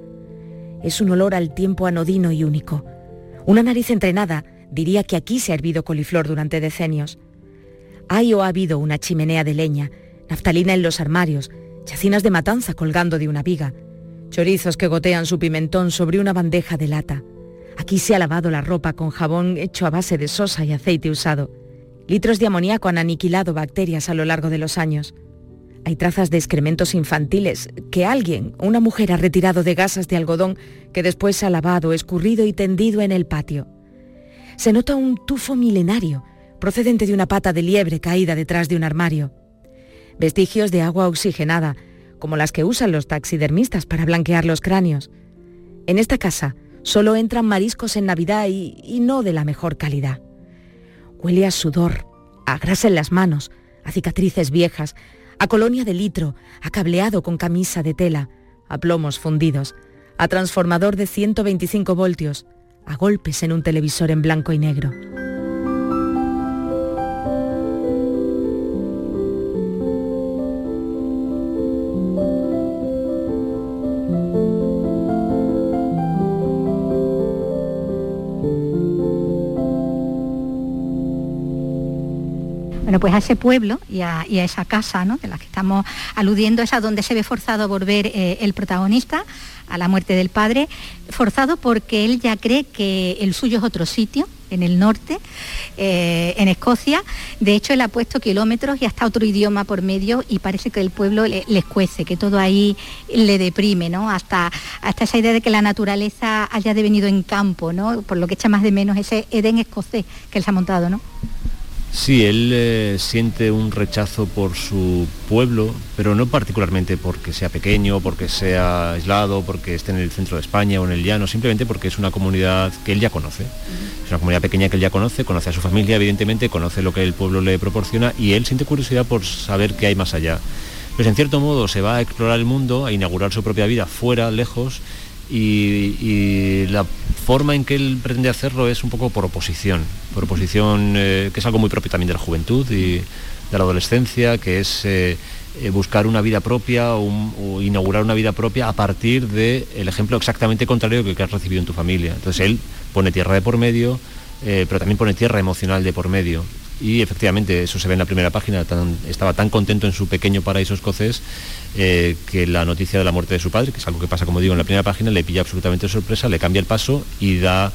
Es un olor al tiempo anodino y único. Una nariz entrenada diría que aquí se ha hervido coliflor durante decenios. Hay o ha habido una chimenea de leña, naftalina en los armarios, chacinas de matanza colgando de una viga, chorizos que gotean su pimentón sobre una bandeja de lata. Aquí se ha lavado la ropa con jabón hecho a base de sosa y aceite usado. Litros de amoníaco han aniquilado bacterias a lo largo de los años. Hay trazas de excrementos infantiles que alguien, una mujer, ha retirado de gasas de algodón que después ha lavado, escurrido y tendido en el patio. Se nota un tufo milenario, procedente de una pata de liebre caída detrás de un armario. Vestigios de agua oxigenada, como las que usan los taxidermistas para blanquear los cráneos. En esta casa solo entran mariscos en Navidad y, y no de la mejor calidad. Huele a sudor, a grasa en las manos, a cicatrices viejas, a colonia de litro, a cableado con camisa de tela, a plomos fundidos, a transformador de 125 voltios, a golpes en un televisor en blanco y negro. Bueno, pues a ese pueblo y a, esa casa ¿no? de la que estamos aludiendo es a donde se ve forzado a volver eh, el protagonista a la muerte del padre, forzado porque él ya cree que el suyo es otro sitio, en el norte, eh, en Escocia. De hecho, él ha puesto kilómetros y hasta otro idioma por medio y parece que el pueblo le, les cuece, que todo ahí le deprime, ¿no? Hasta, hasta esa idea de que la naturaleza haya devenido en campo, ¿no? Por lo que echa más de menos ese Edén escocés que él se ha montado, ¿no? Sí, él eh, siente un rechazo por su pueblo, pero no particularmente porque sea pequeño, porque sea aislado, porque esté en el centro de España o en el llano, simplemente porque es una comunidad que él ya conoce. Es una comunidad pequeña que él ya conoce, conoce a su familia, evidentemente, conoce lo que el pueblo le proporciona y él siente curiosidad por saber qué hay más allá. Pues en cierto modo se va a explorar el mundo, a inaugurar su propia vida fuera, lejos, y, la forma en que él pretende hacerlo es un poco por oposición, por oposición eh, que es algo muy propio también de la juventud y de la adolescencia, que es eh, eh, buscar una vida propia o, inaugurar una vida propia a partir del el ejemplo exactamente contrario que, que, has recibido en tu familia. Entonces él pone tierra de por medio, pero también pone tierra emocional de por medio. Y efectivamente, eso se ve en la primera página, estaba tan contento en su pequeño paraíso escocés eh, que la noticia de la muerte de su padre, que es algo que pasa, como digo, en la primera página, le pilla absolutamente sorpresa, le cambia el paso y da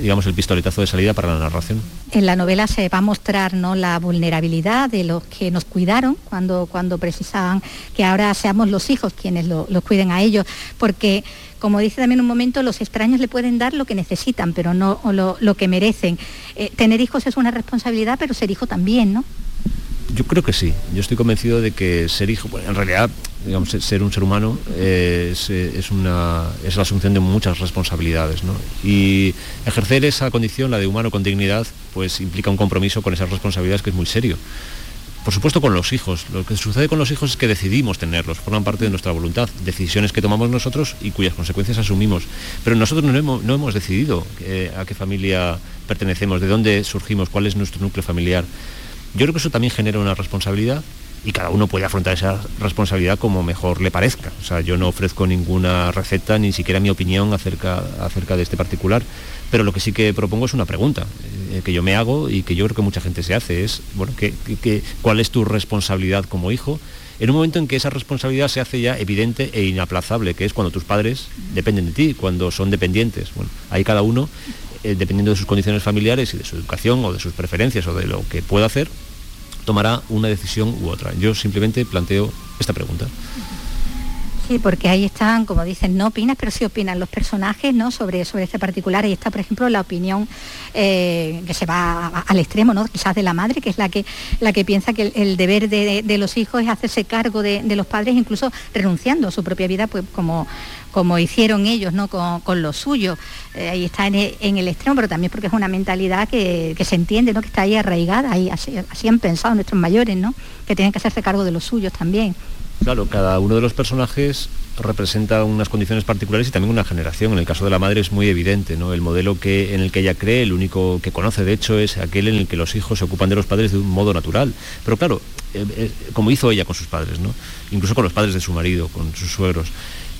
digamos, el pistoletazo de salida para la narración. En la novela se va a mostrar la vulnerabilidad de los que nos cuidaron cuando, cuando precisaban que ahora seamos los hijos quienes los cuiden a ellos, porque como dice también un momento, los extraños le pueden dar lo que necesitan, pero no lo, que merecen. Eh, tener hijos es una responsabilidad, pero ser hijo también, ¿no? Yo creo que sí. Yo estoy convencido de que ser hijo, bueno, en realidad, digamos, ser un ser humano es, una, es la asunción de muchas responsabilidades. ¿no? Y ejercer esa condición, la de humano con dignidad, pues implica un compromiso con esas responsabilidades que es muy serio. Por supuesto con los hijos. Lo que sucede con los hijos es que decidimos tenerlos, forman parte de nuestra voluntad, decisiones que tomamos nosotros y cuyas consecuencias asumimos. Pero nosotros no hemos, no hemos decidido eh, a qué familia pertenecemos, de dónde surgimos, cuál es nuestro núcleo familiar. Yo creo que eso también genera una responsabilidad y cada uno puede afrontar esa responsabilidad como mejor le parezca. O sea, yo no ofrezco ninguna receta, ni siquiera mi opinión acerca, acerca de este particular, pero lo que sí que propongo es una pregunta eh, que yo me hago y que yo creo que mucha gente se hace, es, bueno, cuál es tu responsabilidad como hijo? En un momento en que esa responsabilidad se hace ya evidente e inaplazable, que es cuando tus padres dependen de ti, cuando son dependientes. Bueno, ahí cada uno eh, dependiendo de sus condiciones familiares y de su educación o de sus preferencias o de lo que pueda hacer, tomará una decisión u otra. Yo simplemente planteo esta pregunta. Sí, porque ahí están, como dicen, no opinas, pero sí opinan los personajes ¿no? sobre, sobre este particular. Ahí está, por ejemplo, la opinión eh, que se va al extremo, ¿no? quizás de la madre, que es la que, la que piensa que el, deber de, los hijos es hacerse cargo de, los padres, incluso renunciando a su propia vida, pues como, como hicieron ellos ¿no? con, lo suyo. Eh, ahí está en el, extremo, pero también porque es una mentalidad que, se entiende, ¿no? que está ahí arraigada, y así, así han pensado nuestros mayores, ¿no? que tienen que hacerse cargo de los suyos también. Claro, cada uno de los personajes representa unas condiciones particulares y también una generación. En el caso de la madre es muy evidente, ¿no? El modelo que, en el que ella cree, el único que conoce de hecho es aquel en el que los hijos se ocupan de los padres de un modo natural. Pero claro, eh, eh, como hizo ella con sus padres, ¿no? Incluso con los padres de su marido, con sus suegros.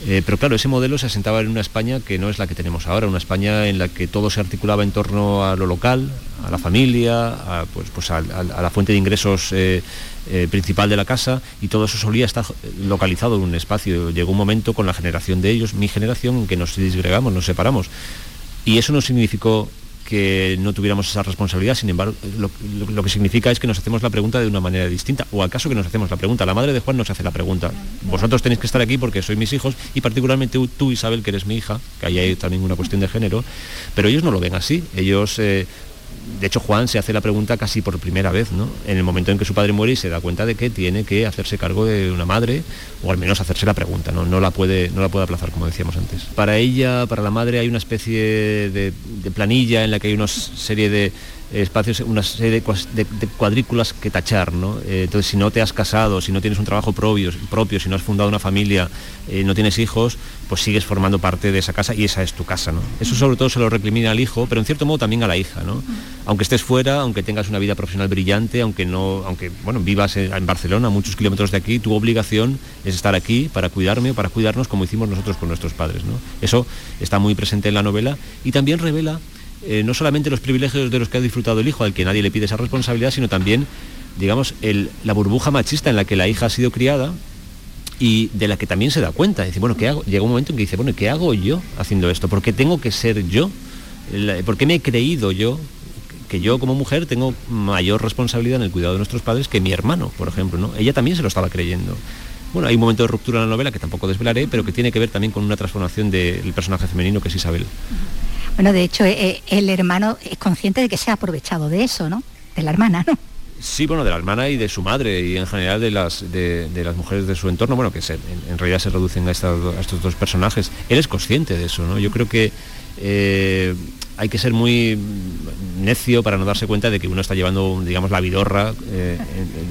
Eh, pero claro, ese modelo se asentaba en una España que no es la que tenemos ahora, una España en la que todo se articulaba en torno a lo local, a la familia, a, pues, pues la fuente de ingresos eh, eh, principal de la casa y todo eso solía estar localizado en un espacio. Llegó un momento con la generación de ellos, mi generación, en que nos disgregamos, nos separamos. Y eso no significó que no tuviéramos esa responsabilidad, sin embargo, lo, que significa es que nos hacemos la pregunta de una manera distinta, o acaso que nos hacemos la pregunta. La madre de Juan nos hace la pregunta, vosotros tenéis que estar aquí porque sois mis hijos, y particularmente tú, Isabel, que eres mi hija, que ahí hay también una cuestión de género, pero ellos no lo ven así, ellos eh, de hecho Juan se hace la pregunta casi por primera vez, ¿no? En el momento en que su padre muere y se da cuenta de que tiene que hacerse cargo de una madre, o al menos hacerse la pregunta, ¿no? No la puede, no la puede aplazar, como decíamos antes. Para ella, para la madre, hay una especie de, de planilla en la que hay una serie de espacios, una serie de, cuadrículas que tachar, ¿no? Eh, entonces, si no te has casado, si no tienes un trabajo propio, propio si no has fundado una familia, eh, no tienes hijos, pues sigues formando parte de esa casa y esa es tu casa, ¿no? Eso sobre todo se lo recrimina al hijo, pero en cierto modo también a la hija, ¿no? Aunque estés fuera, aunque tengas una vida profesional brillante, aunque no, aunque bueno, vivas en Barcelona, muchos kilómetros de aquí, tu obligación es estar aquí para cuidarme o para cuidarnos como hicimos nosotros con nuestros padres, ¿no? Eso está muy presente en la novela y también revela eh, no solamente los privilegios de los que ha disfrutado el hijo, al que nadie le pide esa responsabilidad, sino también, digamos, la burbuja machista en la que la hija ha sido criada y de la que también se da cuenta. Dice, bueno, ¿qué hago? Llega un momento en que dice, bueno, ¿qué hago yo haciendo esto? ¿Por qué tengo que ser yo? ¿Por qué me he creído yo que yo como mujer tengo mayor responsabilidad en el cuidado de nuestros padres que mi hermano, por ejemplo? ¿no? Ella también se lo estaba creyendo. Bueno, hay un momento de ruptura en la novela que tampoco desvelaré, pero que tiene que ver también con una transformación del personaje femenino que es Isabel. Bueno, de hecho, eh, eh, el hermano es consciente de que se ha aprovechado de eso, ¿no? De la hermana, ¿no? Sí, bueno, de la hermana y de su madre y en general de las, de, las mujeres de su entorno, bueno, que en, realidad se reducen a, estos dos personajes. Él es consciente de eso, ¿no? Yo creo que eh, hay que ser muy necio para no darse cuenta de que uno está llevando, digamos, la vidorra, eh,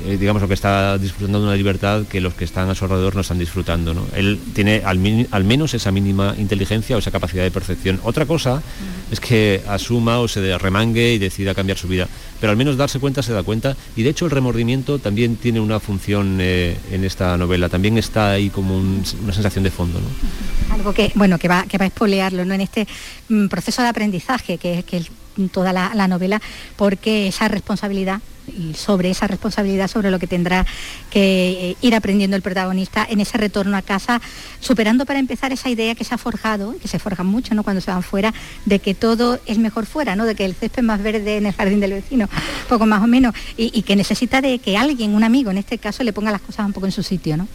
eh, digamos, lo que está disfrutando de una libertad que los que están a su alrededor no están disfrutando. Él tiene al, menos esa mínima inteligencia o esa capacidad de percepción. Otra cosa es que asuma o se remangue y decida cambiar su vida. Pero al menos darse cuenta se da cuenta y de hecho el remordimiento también tiene una función eh, en esta novela, también está ahí como una sensación de fondo. Algo que, bueno, que va a espolearlo ¿no? en este mm, proceso de aprendizaje que que toda la novela, porque esa responsabilidad y sobre esa responsabilidad, sobre lo que tendrá que eh, ir aprendiendo el protagonista en ese retorno a casa, superando para empezar esa idea que se ha forjado, que se forja mucho ¿no? cuando se van fuera, de que todo es mejor fuera, ¿no? de que el césped más verde en el jardín del vecino, poco más o menos, y, que necesita de que alguien, un amigo en este caso, le ponga las cosas un poco en su sitio. ¿no?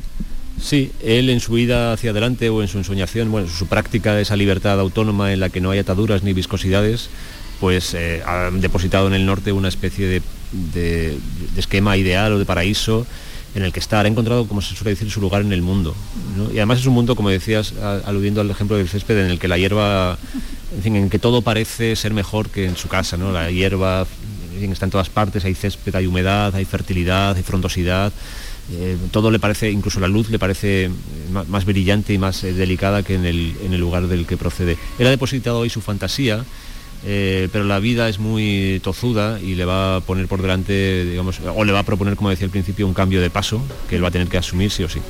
Sí, él en su vida hacia adelante o en su ensoñación, bueno, su práctica de esa libertad autónoma en la que no hay ataduras ni viscosidades, pues eh, ha depositado en el norte una especie de, esquema ideal o de paraíso en el que está, ha encontrado, como se suele decir, su lugar en el mundo. Y además es un mundo, como decías, aludiendo al ejemplo del césped, en el que la hierba, en fin, en que todo parece ser mejor que en su casa, ¿no? La hierba está en todas partes, hay césped, hay humedad, hay fertilidad, hay frondosidad. Eh, todo le parece, incluso la luz le parece eh, más, brillante y más delicada que en el, en el lugar del que procede. Él ha depositado hoy su fantasía eh, pero la vida es muy tozuda y le va a poner por delante, digamos, o le va a proponer, como decía al principio, un cambio de paso que él va a tener que asumir sí o sí.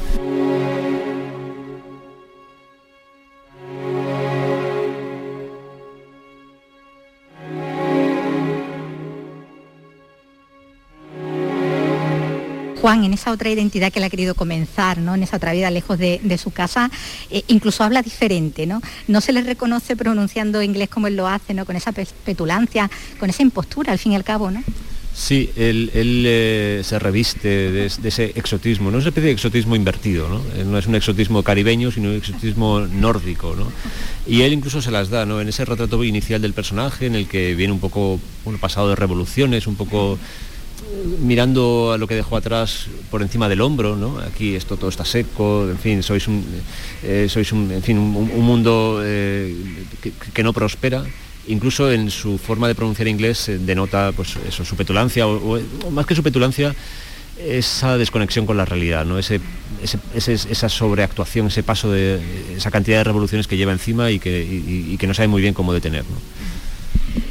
Juan, en esa otra identidad que él ha querido comenzar, ¿no? en esa otra vida lejos de, su casa, eh, incluso habla diferente, ¿no? No se le reconoce pronunciando inglés como él lo hace, ¿no? Con esa petulancia, con esa impostura, al fin y al cabo, ¿no? Sí, él, eh, se reviste de, ese exotismo, no es una especie de exotismo invertido, ¿no? Eh, no es un exotismo caribeño, sino un exotismo nórdico, ¿no? Y él incluso se las da, ¿no? En ese retrato inicial del personaje, en el que viene un poco un pasado de revoluciones, un poco mirando a lo que dejó atrás por encima del hombro, ¿no? Aquí esto todo está seco, en fin, sois un, eh, sois un, en fin, un, mundo eh, que, no prospera. Incluso en su forma de pronunciar inglés denota pues eso, su petulancia, o, más que su petulancia, esa desconexión con la realidad, ¿no? Ese, esa sobreactuación, ese paso de esa cantidad de revoluciones que lleva encima y que no sabe muy bien cómo detener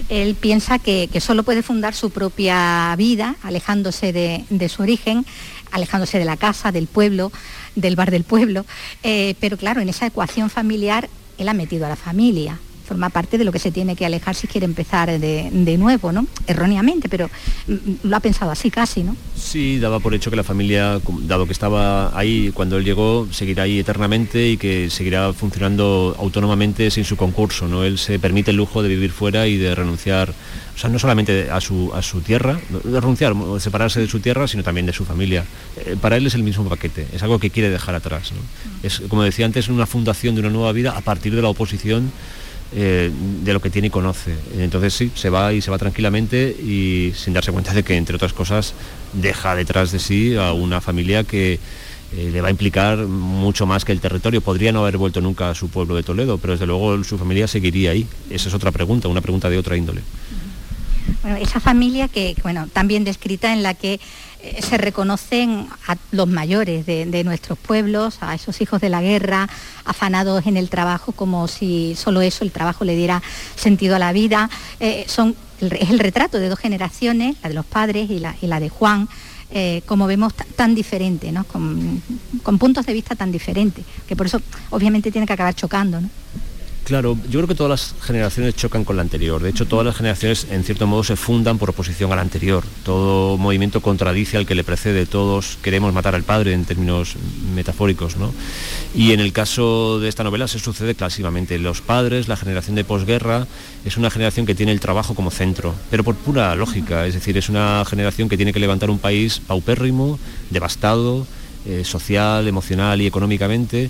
él piensa que, solo puede fundar su propia vida, alejándose de, su origen, alejándose de la casa, del pueblo, del bar del pueblo, eh, pero claro, en esa ecuación familiar él ha metido a la familia forma parte de lo que se tiene que alejar si quiere empezar de, nuevo, ¿no? Erróneamente, pero mm, lo ha pensado así casi, ¿no? Sí, daba por hecho que la familia, dado que estaba ahí cuando él llegó, seguirá ahí eternamente y que seguirá funcionando autónomamente sin su concurso, ¿no? Él se permite el lujo de vivir fuera y de renunciar, o sea, no solamente a su, a su tierra, de renunciar, separarse de su tierra, sino también de su familia. Eh, para él es el mismo paquete, es algo que quiere dejar atrás, Es, como decía antes, una fundación de una nueva vida a partir de la oposición eh, de lo que tiene y conoce. Entonces sí, se va y se va tranquilamente y sin darse cuenta de que, entre otras cosas, deja detrás de sí a una familia que eh, le va a implicar mucho más que el territorio. Podría no haber vuelto nunca a su pueblo de Toledo, pero desde luego su familia seguiría ahí. Esa es otra pregunta, una pregunta de otra índole. Bueno, esa familia que, bueno, también descrita en la que eh, se reconocen a los mayores de, nuestros pueblos, a esos hijos de la guerra, afanados en el trabajo como si solo eso, el trabajo le diera sentido a la vida. Eh, son, es el retrato de dos generaciones, la de los padres y la, de Juan, eh, como vemos, tan diferente, con, con, puntos de vista tan diferentes, que por eso obviamente tiene que acabar chocando. ¿no? Claro, yo creo que todas las generaciones chocan con la anterior. De hecho, todas las generaciones en cierto modo se fundan por oposición a la anterior. Todo movimiento contradice al que le precede. Todos queremos matar al padre en términos metafóricos. ¿no? Y en el caso de esta novela se sucede clásicamente. Los padres, la generación de posguerra, es una generación que tiene el trabajo como centro, pero por pura lógica. Es decir, es una generación que tiene que levantar un país paupérrimo, devastado, eh, social, emocional y económicamente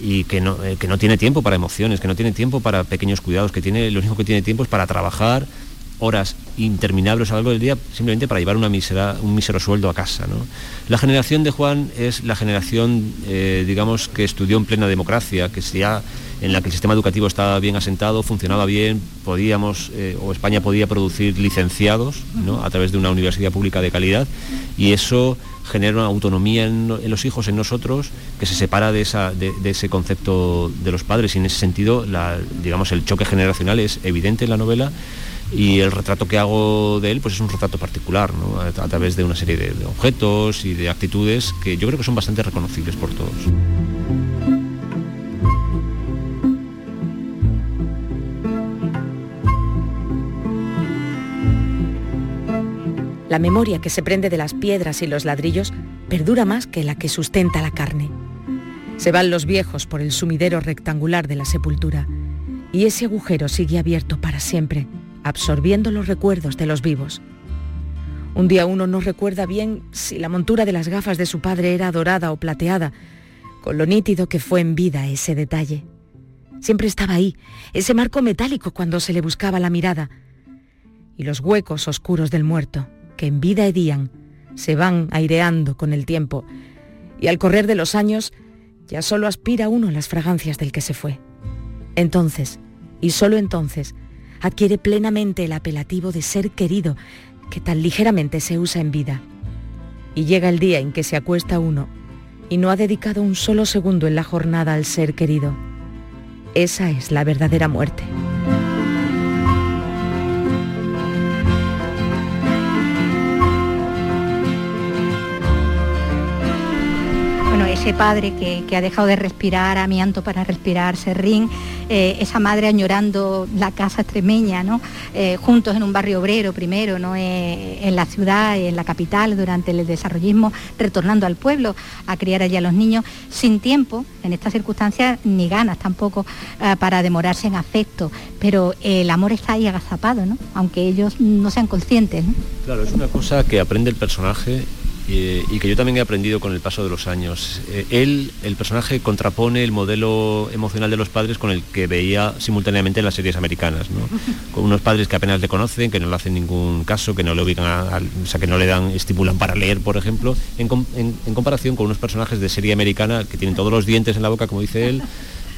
y que no, eh, que no tiene tiempo para emociones, que no tiene tiempo para pequeños cuidados, que tiene, lo único que tiene tiempo es para trabajar horas interminables a lo largo del día simplemente para llevar una misera, un mísero sueldo a casa. La generación de Juan es la generación, eh, digamos, que estudió en plena democracia, que ya en la que el sistema educativo estaba bien asentado, funcionaba bien, podíamos, eh, o España podía producir licenciados a través de una universidad pública de calidad y eso genera una autonomía en, los hijos, en nosotros, que se separa de, ese concepto de los padres. Y en ese sentido, digamos, el choque generacional es evidente en la novela y el retrato que hago de él pues es un retrato particular, a, través de una serie de, objetos y de actitudes que yo creo que son bastante reconocibles por todos. La memoria que se prende de las piedras y los ladrillos perdura más que la que sustenta la carne. Se van los viejos por el sumidero rectangular de la sepultura y ese agujero sigue abierto para siempre, absorbiendo los recuerdos de los vivos. Un día uno no recuerda bien si la montura de las gafas de su padre era dorada o plateada, con lo nítido que fue en vida ese detalle. Siempre estaba ahí, ese marco metálico cuando se le buscaba la mirada, y los huecos oscuros del muerto, que en vida hedían, se van aireando con el tiempo, y al correr de los años ya solo aspira uno las fragancias del que se fue. Entonces, y solo entonces, adquiere plenamente el apelativo de ser querido que tan ligeramente se usa en vida. Y llega el día en que se acuesta uno y no ha dedicado un solo segundo en la jornada al ser querido. Esa es la verdadera muerte. Ese padre que, ha dejado de respirar amianto para respirar serrín, eh, esa madre añorando la casa extremeña, ¿no? Eh, juntos en un barrio obrero primero, ¿no? Eh, en la ciudad, en la capital, durante el desarrollismo, retornando al pueblo a criar allí a los niños, sin tiempo, en estas circunstancias, ni ganas tampoco para demorarse en afecto, pero el amor está ahí agazapado, ¿no? aunque ellos no sean conscientes. Claro, es una cosa que aprende el personaje y, que yo también he aprendido con el paso de los años. Eh, él, el personaje, contrapone el modelo emocional de los padres con el que veía simultáneamente en las series americanas, con unos padres que apenas le conocen, que no le hacen ningún caso, que no le obligan a, o sea, que no le dan, estimulan para leer, por ejemplo, en, en comparación con unos personajes de serie americana que tienen todos los dientes en la boca, como dice él,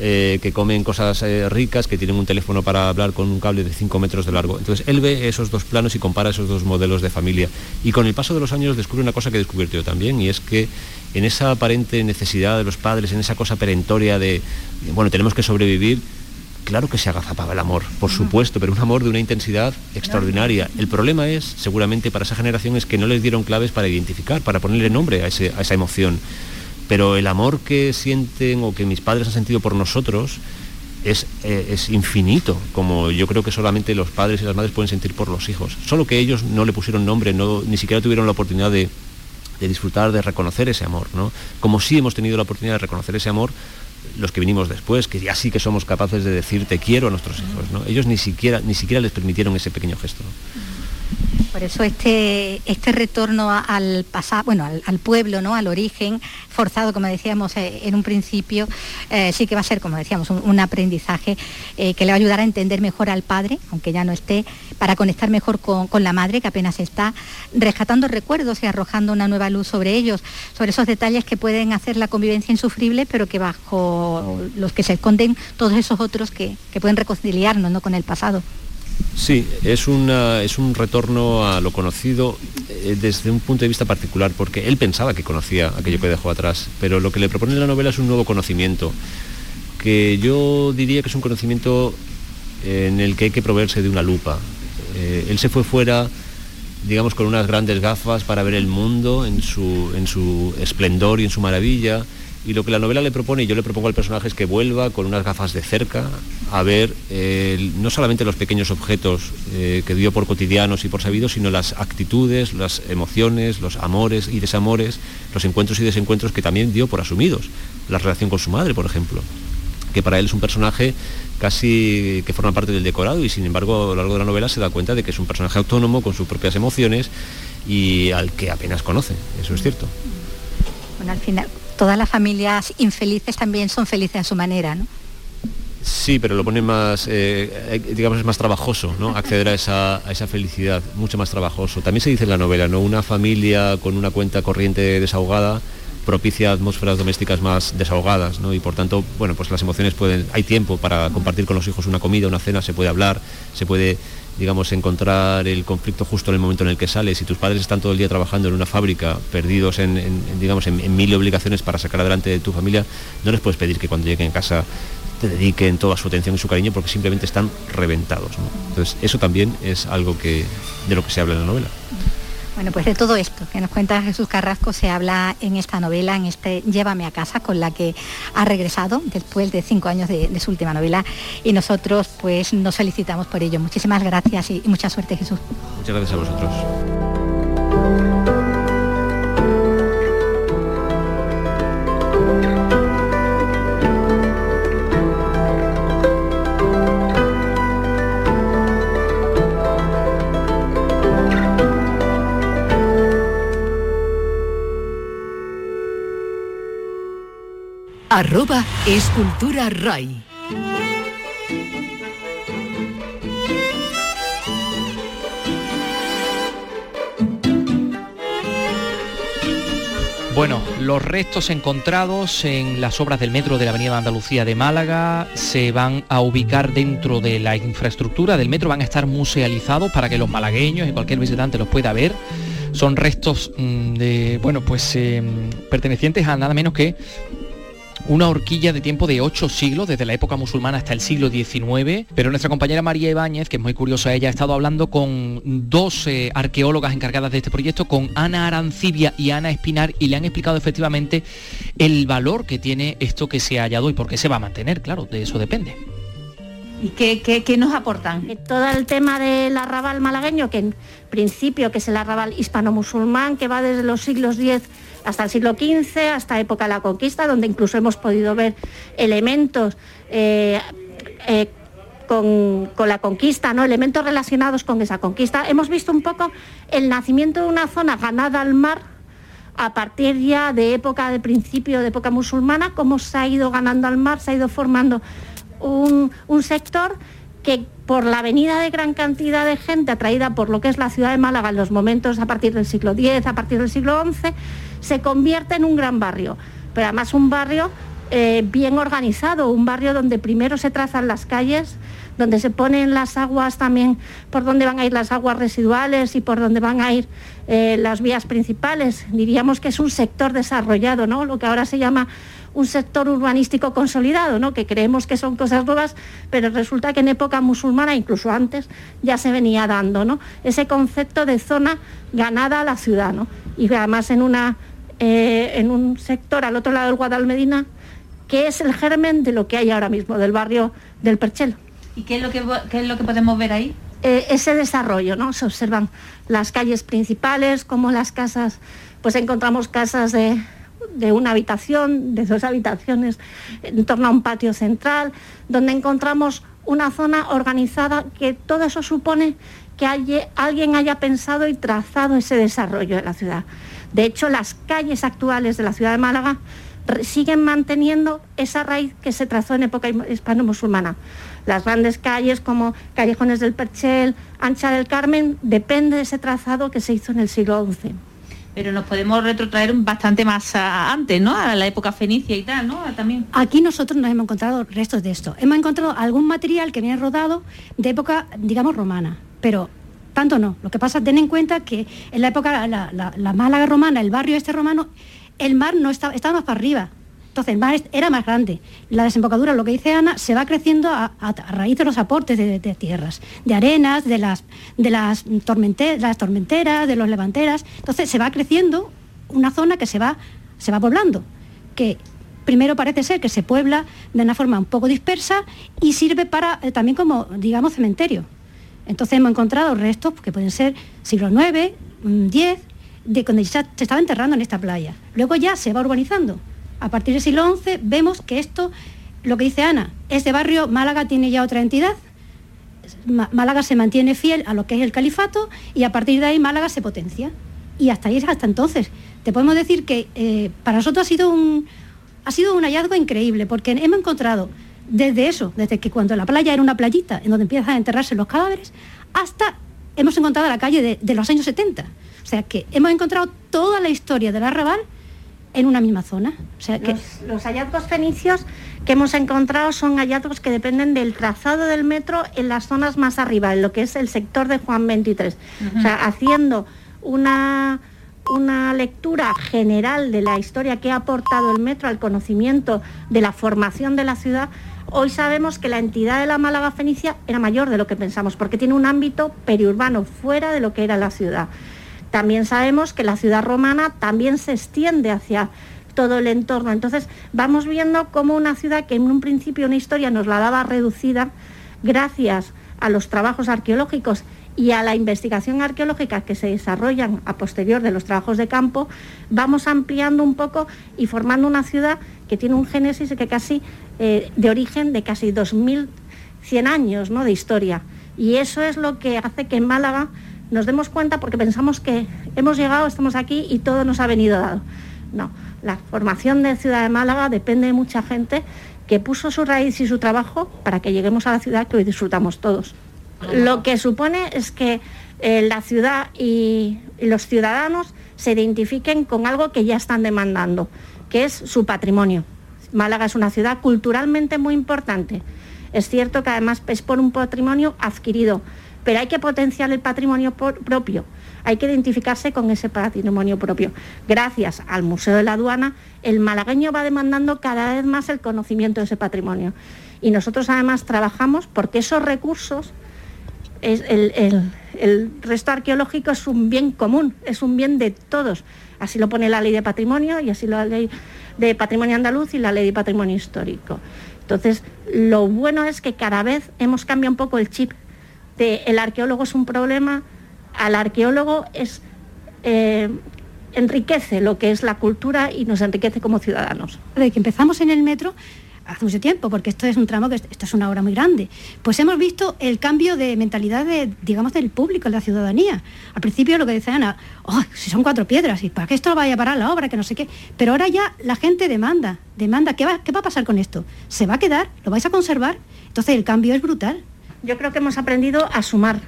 eh, que comen cosas eh, ricas, que tienen un teléfono para hablar con un cable de 5 metros de largo. Entonces él ve esos dos planos y compara esos dos modelos de familia. Y con el paso de los años descubre una cosa que he descubierto yo también, y es que en esa aparente necesidad de los padres, en esa cosa perentoria de, bueno, tenemos que sobrevivir, claro que se agazapaba el amor, por supuesto, pero un amor de una intensidad extraordinaria. El problema es, seguramente para esa generación, es que no les dieron claves para identificar, para ponerle nombre a, a esa emoción pero el amor que sienten o que mis padres han sentido por nosotros es, eh, es, infinito, como yo creo que solamente los padres y las madres pueden sentir por los hijos. Solo que ellos no le pusieron nombre, no, ni siquiera tuvieron la oportunidad de, disfrutar, de reconocer ese amor. ¿no? Como sí hemos tenido la oportunidad de reconocer ese amor, los que vinimos después, que ya sí que somos capaces de decir te quiero a nuestros hijos. ¿no? Ellos ni siquiera, ni siquiera les permitieron ese pequeño gesto. Por eso este, este retorno al pasado, bueno, al, pueblo, ¿no? al origen, forzado, como decíamos eh, en un principio, eh, sí que va a ser, como decíamos, un, aprendizaje eh, que le va a ayudar a entender mejor al padre, aunque ya no esté, para conectar mejor con, con, la madre, que apenas está, rescatando recuerdos y arrojando una nueva luz sobre ellos, sobre esos detalles que pueden hacer la convivencia insufrible, pero que bajo los que se esconden todos esos otros que, que pueden reconciliarnos ¿no? con el pasado. Sí, es, es un retorno a lo conocido eh, desde un punto de vista particular, porque él pensaba que conocía aquello que dejó atrás, pero lo que le propone la novela es un nuevo conocimiento, que yo diría que es un conocimiento en el que hay que proveerse de una lupa. Eh, él se fue fuera, digamos, con unas grandes gafas para ver el mundo en su, en su esplendor y en su maravilla, y lo que la novela le propone, y yo le propongo al personaje, es que vuelva con unas gafas de cerca a ver eh, no solamente los pequeños objetos eh, que dio por cotidianos y por sabidos, sino las actitudes, las emociones, los amores y desamores, los encuentros y desencuentros que también dio por asumidos. La relación con su madre, por ejemplo, que para él es un personaje casi que forma parte del decorado y sin embargo a lo largo de la novela se da cuenta de que es un personaje autónomo con sus propias emociones y al que apenas conoce, eso es cierto. Bueno, al final, todas las familias infelices también son felices a su manera, ¿no? Sí, pero lo pone más, eh, digamos, es más trabajoso, ¿no? Acceder a esa, a esa felicidad, mucho más trabajoso. También se dice en la novela, ¿no? Una familia con una cuenta corriente desahogada propicia atmósferas domésticas más desahogadas, ¿no? Y por tanto, bueno, pues las emociones pueden, hay tiempo para compartir con los hijos una comida, una cena, se puede hablar, se puede digamos, encontrar el conflicto justo en el momento en el que sales. Si tus padres están todo el día trabajando en una fábrica, perdidos en, digamos, en, mil obligaciones para sacar adelante tu familia, no les puedes pedir que cuando lleguen a casa te dediquen toda su atención y su cariño porque simplemente están reventados. Entonces, eso también es algo que, de lo que se habla en la novela. Bueno, pues de todo esto que nos cuenta Jesús Carrasco se habla en esta novela, en este Llévame a casa, con la que ha regresado después de cinco años de, su última novela y nosotros pues nos felicitamos por ello. Muchísimas gracias y mucha suerte Jesús. Muchas gracias a vosotros. Arroba Escultura RAI. Bueno, los restos encontrados en las obras del metro de la Avenida Andalucía de Málaga se van a ubicar dentro de la infraestructura del metro, van a estar musealizados para que los malagueños y cualquier visitante los pueda ver. Son restos mm, de, bueno, pues em, pertenecientes a nada menos que una horquilla de tiempo de ocho siglos, desde la época musulmana hasta el siglo XIX, pero nuestra compañera María Ibáñez, que es muy curiosa, ella ha estado hablando con dos eh, arqueólogas encargadas de este proyecto, con Ana Arancibia y Ana Espinar, y le han explicado efectivamente el valor que tiene esto que se ha hallado y por qué se va a mantener, claro, de eso depende. ¿Y qué, nos aportan? Todo el tema del arrabal malagueño, que en principio que es el arrabal hispano-musulmán, que va desde los siglos X hasta el siglo XV, hasta época de la conquista, donde incluso hemos podido ver elementos eh, eh, con, la conquista, ¿no? elementos relacionados con esa conquista. Hemos visto un poco el nacimiento de una zona ganada al mar a partir ya de época de principio de época musulmana, cómo se ha ido ganando al mar, se ha ido formando un, un sector que por la venida de gran cantidad de gente atraída por lo que es la ciudad de Málaga en los momentos a partir del siglo X, a partir del siglo XI, se convierte en un gran barrio, pero además un barrio eh, bien organizado, un barrio donde primero se trazan las calles, donde se ponen las aguas también, por donde van a ir las aguas residuales y por donde van a ir eh, las vías principales. Diríamos que es un sector desarrollado, ¿no? Lo que ahora se llama un sector urbanístico consolidado, ¿no? que creemos que son cosas nuevas, pero resulta que en época musulmana, incluso antes, ya se venía dando ¿no? ese concepto de zona ganada a la ciudad. ¿no? Y además en una eh, en un sector al otro lado del Guadalmedina, que es el germen de lo que hay ahora mismo, del barrio del Perchel. ¿Y qué es lo que, es lo que podemos ver ahí? Eh, ese desarrollo, ¿no? Se observan las calles principales, como las casas, pues encontramos casas de, de una habitación, de dos habitaciones, en torno a un patio central, donde encontramos una zona organizada que todo eso supone que alguien haya pensado y trazado ese desarrollo de la ciudad. De hecho, las calles actuales de la ciudad de Málaga siguen manteniendo esa raíz que se trazó en época hispano-musulmana. Las grandes calles como Callejones del Perchel, Ancha del Carmen, depende de ese trazado que se hizo en el siglo XI. Pero nos podemos retrotraer bastante más antes, ¿no? A la época fenicia y tal, ¿no? También. Aquí nosotros no hemos encontrado restos de esto. Hemos encontrado algún material que viene rodado de época, digamos, romana. Pero tanto no. Lo que pasa, ten en cuenta que en la época, la, Málaga romana, el barrio este romano, el mar no estaba, estaba más para arriba. Entonces el mar era más grande. La desembocadura, lo que dice Ana, se va creciendo a, raíz de los aportes de, tierras, de arenas, de las, de las, tormenteras, las tormenteras, de los levanteras. Entonces se va creciendo una zona que se va, se va poblando, que primero parece ser que se puebla de una forma un poco dispersa y sirve para eh, también como, digamos, cementerio. Entonces hemos encontrado restos que pueden ser siglo IX, X, de cuando ya se estaba enterrando en esta playa. Luego ya se va urbanizando. A partir del siglo XI vemos que esto, lo que dice Ana, este barrio Málaga tiene ya otra entidad. Málaga se mantiene fiel a lo que es el califato y a partir de ahí Málaga se potencia. Y hasta ahí es hasta entonces. Te podemos decir que eh, para nosotros ha sido, un, ha sido un hallazgo increíble porque hemos encontrado desde eso, desde que cuando la playa era una playita en donde empiezan a enterrarse los cadáveres, hasta hemos encontrado la calle de, los años 70. O sea que hemos encontrado toda la historia del arrabal en una misma zona. O sea que... los, hallazgos fenicios que hemos encontrado son hallazgos que dependen del trazado del metro en las zonas más arriba, en lo que es el sector de Juan 23. O sea, haciendo una, una lectura general de la historia que ha aportado el metro al conocimiento de la formación de la ciudad, hoy sabemos que la entidad de la Málaga Fenicia era mayor de lo que pensamos, porque tiene un ámbito periurbano fuera de lo que era la ciudad. También sabemos que la ciudad romana también se extiende hacia todo el entorno. Entonces vamos viendo cómo una ciudad que en un principio una historia nos la daba reducida, gracias a los trabajos arqueológicos y a la investigación arqueológica que se desarrollan a posterior de los trabajos de campo, vamos ampliando un poco y formando una ciudad que tiene un génesis que casi eh, de origen de casi 2.100 años ¿no? de historia. Y eso es lo que hace que en Málaga nos demos cuenta porque pensamos que hemos llegado, estamos aquí y todo nos ha venido dado. No, la formación de Ciudad de Málaga depende de mucha gente que puso su raíz y su trabajo para que lleguemos a la ciudad que hoy disfrutamos todos. Lo que supone es que eh, la ciudad y, los ciudadanos se identifiquen con algo que ya están demandando, que es su patrimonio. Málaga es una ciudad culturalmente muy importante. Es cierto que además es por un patrimonio adquirido, pero hay que potenciar el patrimonio propio hay que identificarse con ese patrimonio propio. Gracias al Museo de la Aduana, el malagueño va demandando cada vez más el conocimiento de ese patrimonio. Y nosotros además trabajamos porque esos recursos, el, resto arqueológico es un bien común, es un bien de todos. Así lo pone la ley de patrimonio y así la ley de patrimonio andaluz y la ley de patrimonio histórico. Entonces, lo bueno es que cada vez hemos cambiado un poco el chip de el arqueólogo es un problema, al arqueólogo es, eh, enriquece lo que es la cultura y nos enriquece como ciudadanos. Desde que empezamos en el metro, hace mucho tiempo, porque esto es un tramo que esto es una obra muy grande, pues hemos visto el cambio de mentalidad digamos, del público, de la ciudadanía. Al principio lo que decían, oh, si son cuatro piedras, ¿y para qué esto vaya a parar la obra? Que no sé qué. Pero ahora ya la gente demanda, demanda, ¿qué va, qué va a pasar con esto? ¿Se va a quedar? ¿Lo vais a conservar? Entonces el cambio es brutal. Yo creo que hemos aprendido a sumar,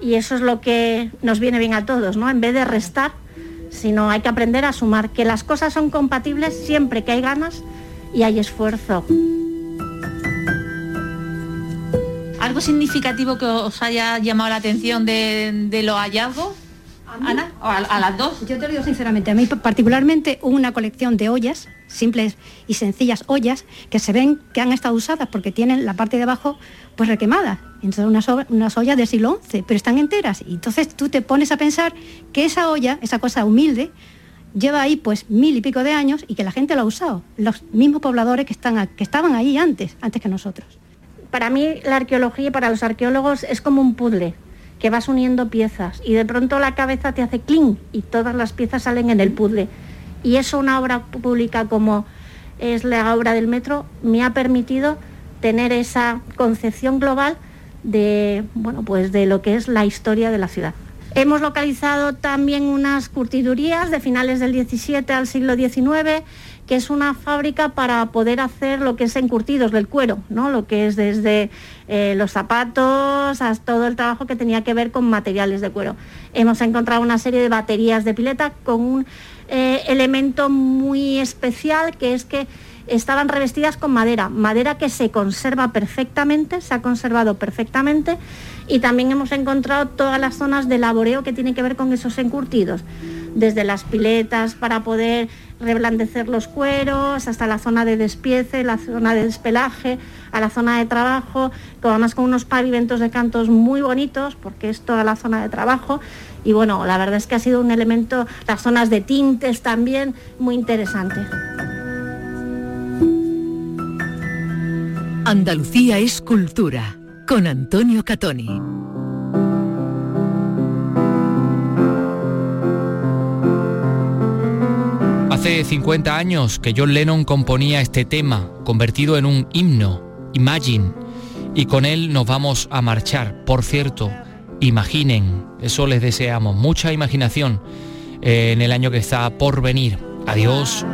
y eso es lo que nos viene bien a todos, ¿no? En vez de restar, sino hay que aprender a sumar, que las cosas son compatibles siempre que hay ganas y hay esfuerzo. ¿Algo significativo que os haya llamado la atención de, de los hallazgos? Ana, ¿O a, las dos. Yo te lo digo sinceramente, a mí particularmente una colección de ollas, simples y sencillas ollas, que se ven que han estado usadas porque tienen la parte de abajo pues requemada. Entonces unas, unas ollas del siglo XI, pero están enteras. Y entonces tú te pones a pensar que esa olla, esa cosa humilde, lleva ahí pues mil y pico de años y que la gente lo ha usado. Los mismos pobladores que, están, que estaban ahí antes, antes que nosotros. Para mí la arqueología para los arqueólogos es como un puzzle que vas uniendo piezas y de pronto la cabeza te hace clink y todas las piezas salen en el puzzle. Y eso una obra pública como es la obra del metro me ha permitido tener esa concepción global de, bueno, pues de lo que es la historia de la ciudad. Hemos localizado también unas curtidurías de finales del 17 al siglo XIX que es una fábrica para poder hacer lo que es encurtidos del cuero, ¿no? lo que es desde eh, los zapatos hasta todo el trabajo que tenía que ver con materiales de cuero. Hemos encontrado una serie de baterías de pileta con un eh, elemento muy especial que es que estaban revestidas con madera, madera que se conserva perfectamente, se ha conservado perfectamente y también hemos encontrado todas las zonas de laboreo que tienen que ver con esos encurtidos, desde las piletas para poder reblandecer los cueros, hasta la zona de despiece, la zona de despelaje, a la zona de trabajo, además con unos pavimentos de cantos muy bonitos, porque es toda la zona de trabajo. Y bueno, la verdad es que ha sido un elemento, las zonas de tintes también, muy interesante. Andalucía es cultura, con Antonio Catoni. Hace 50 años que John Lennon componía este tema, convertido en un himno, Imagine, y con él nos vamos a marchar. Por cierto, imaginen, eso les deseamos, mucha imaginación en el año que está por venir. Adiós.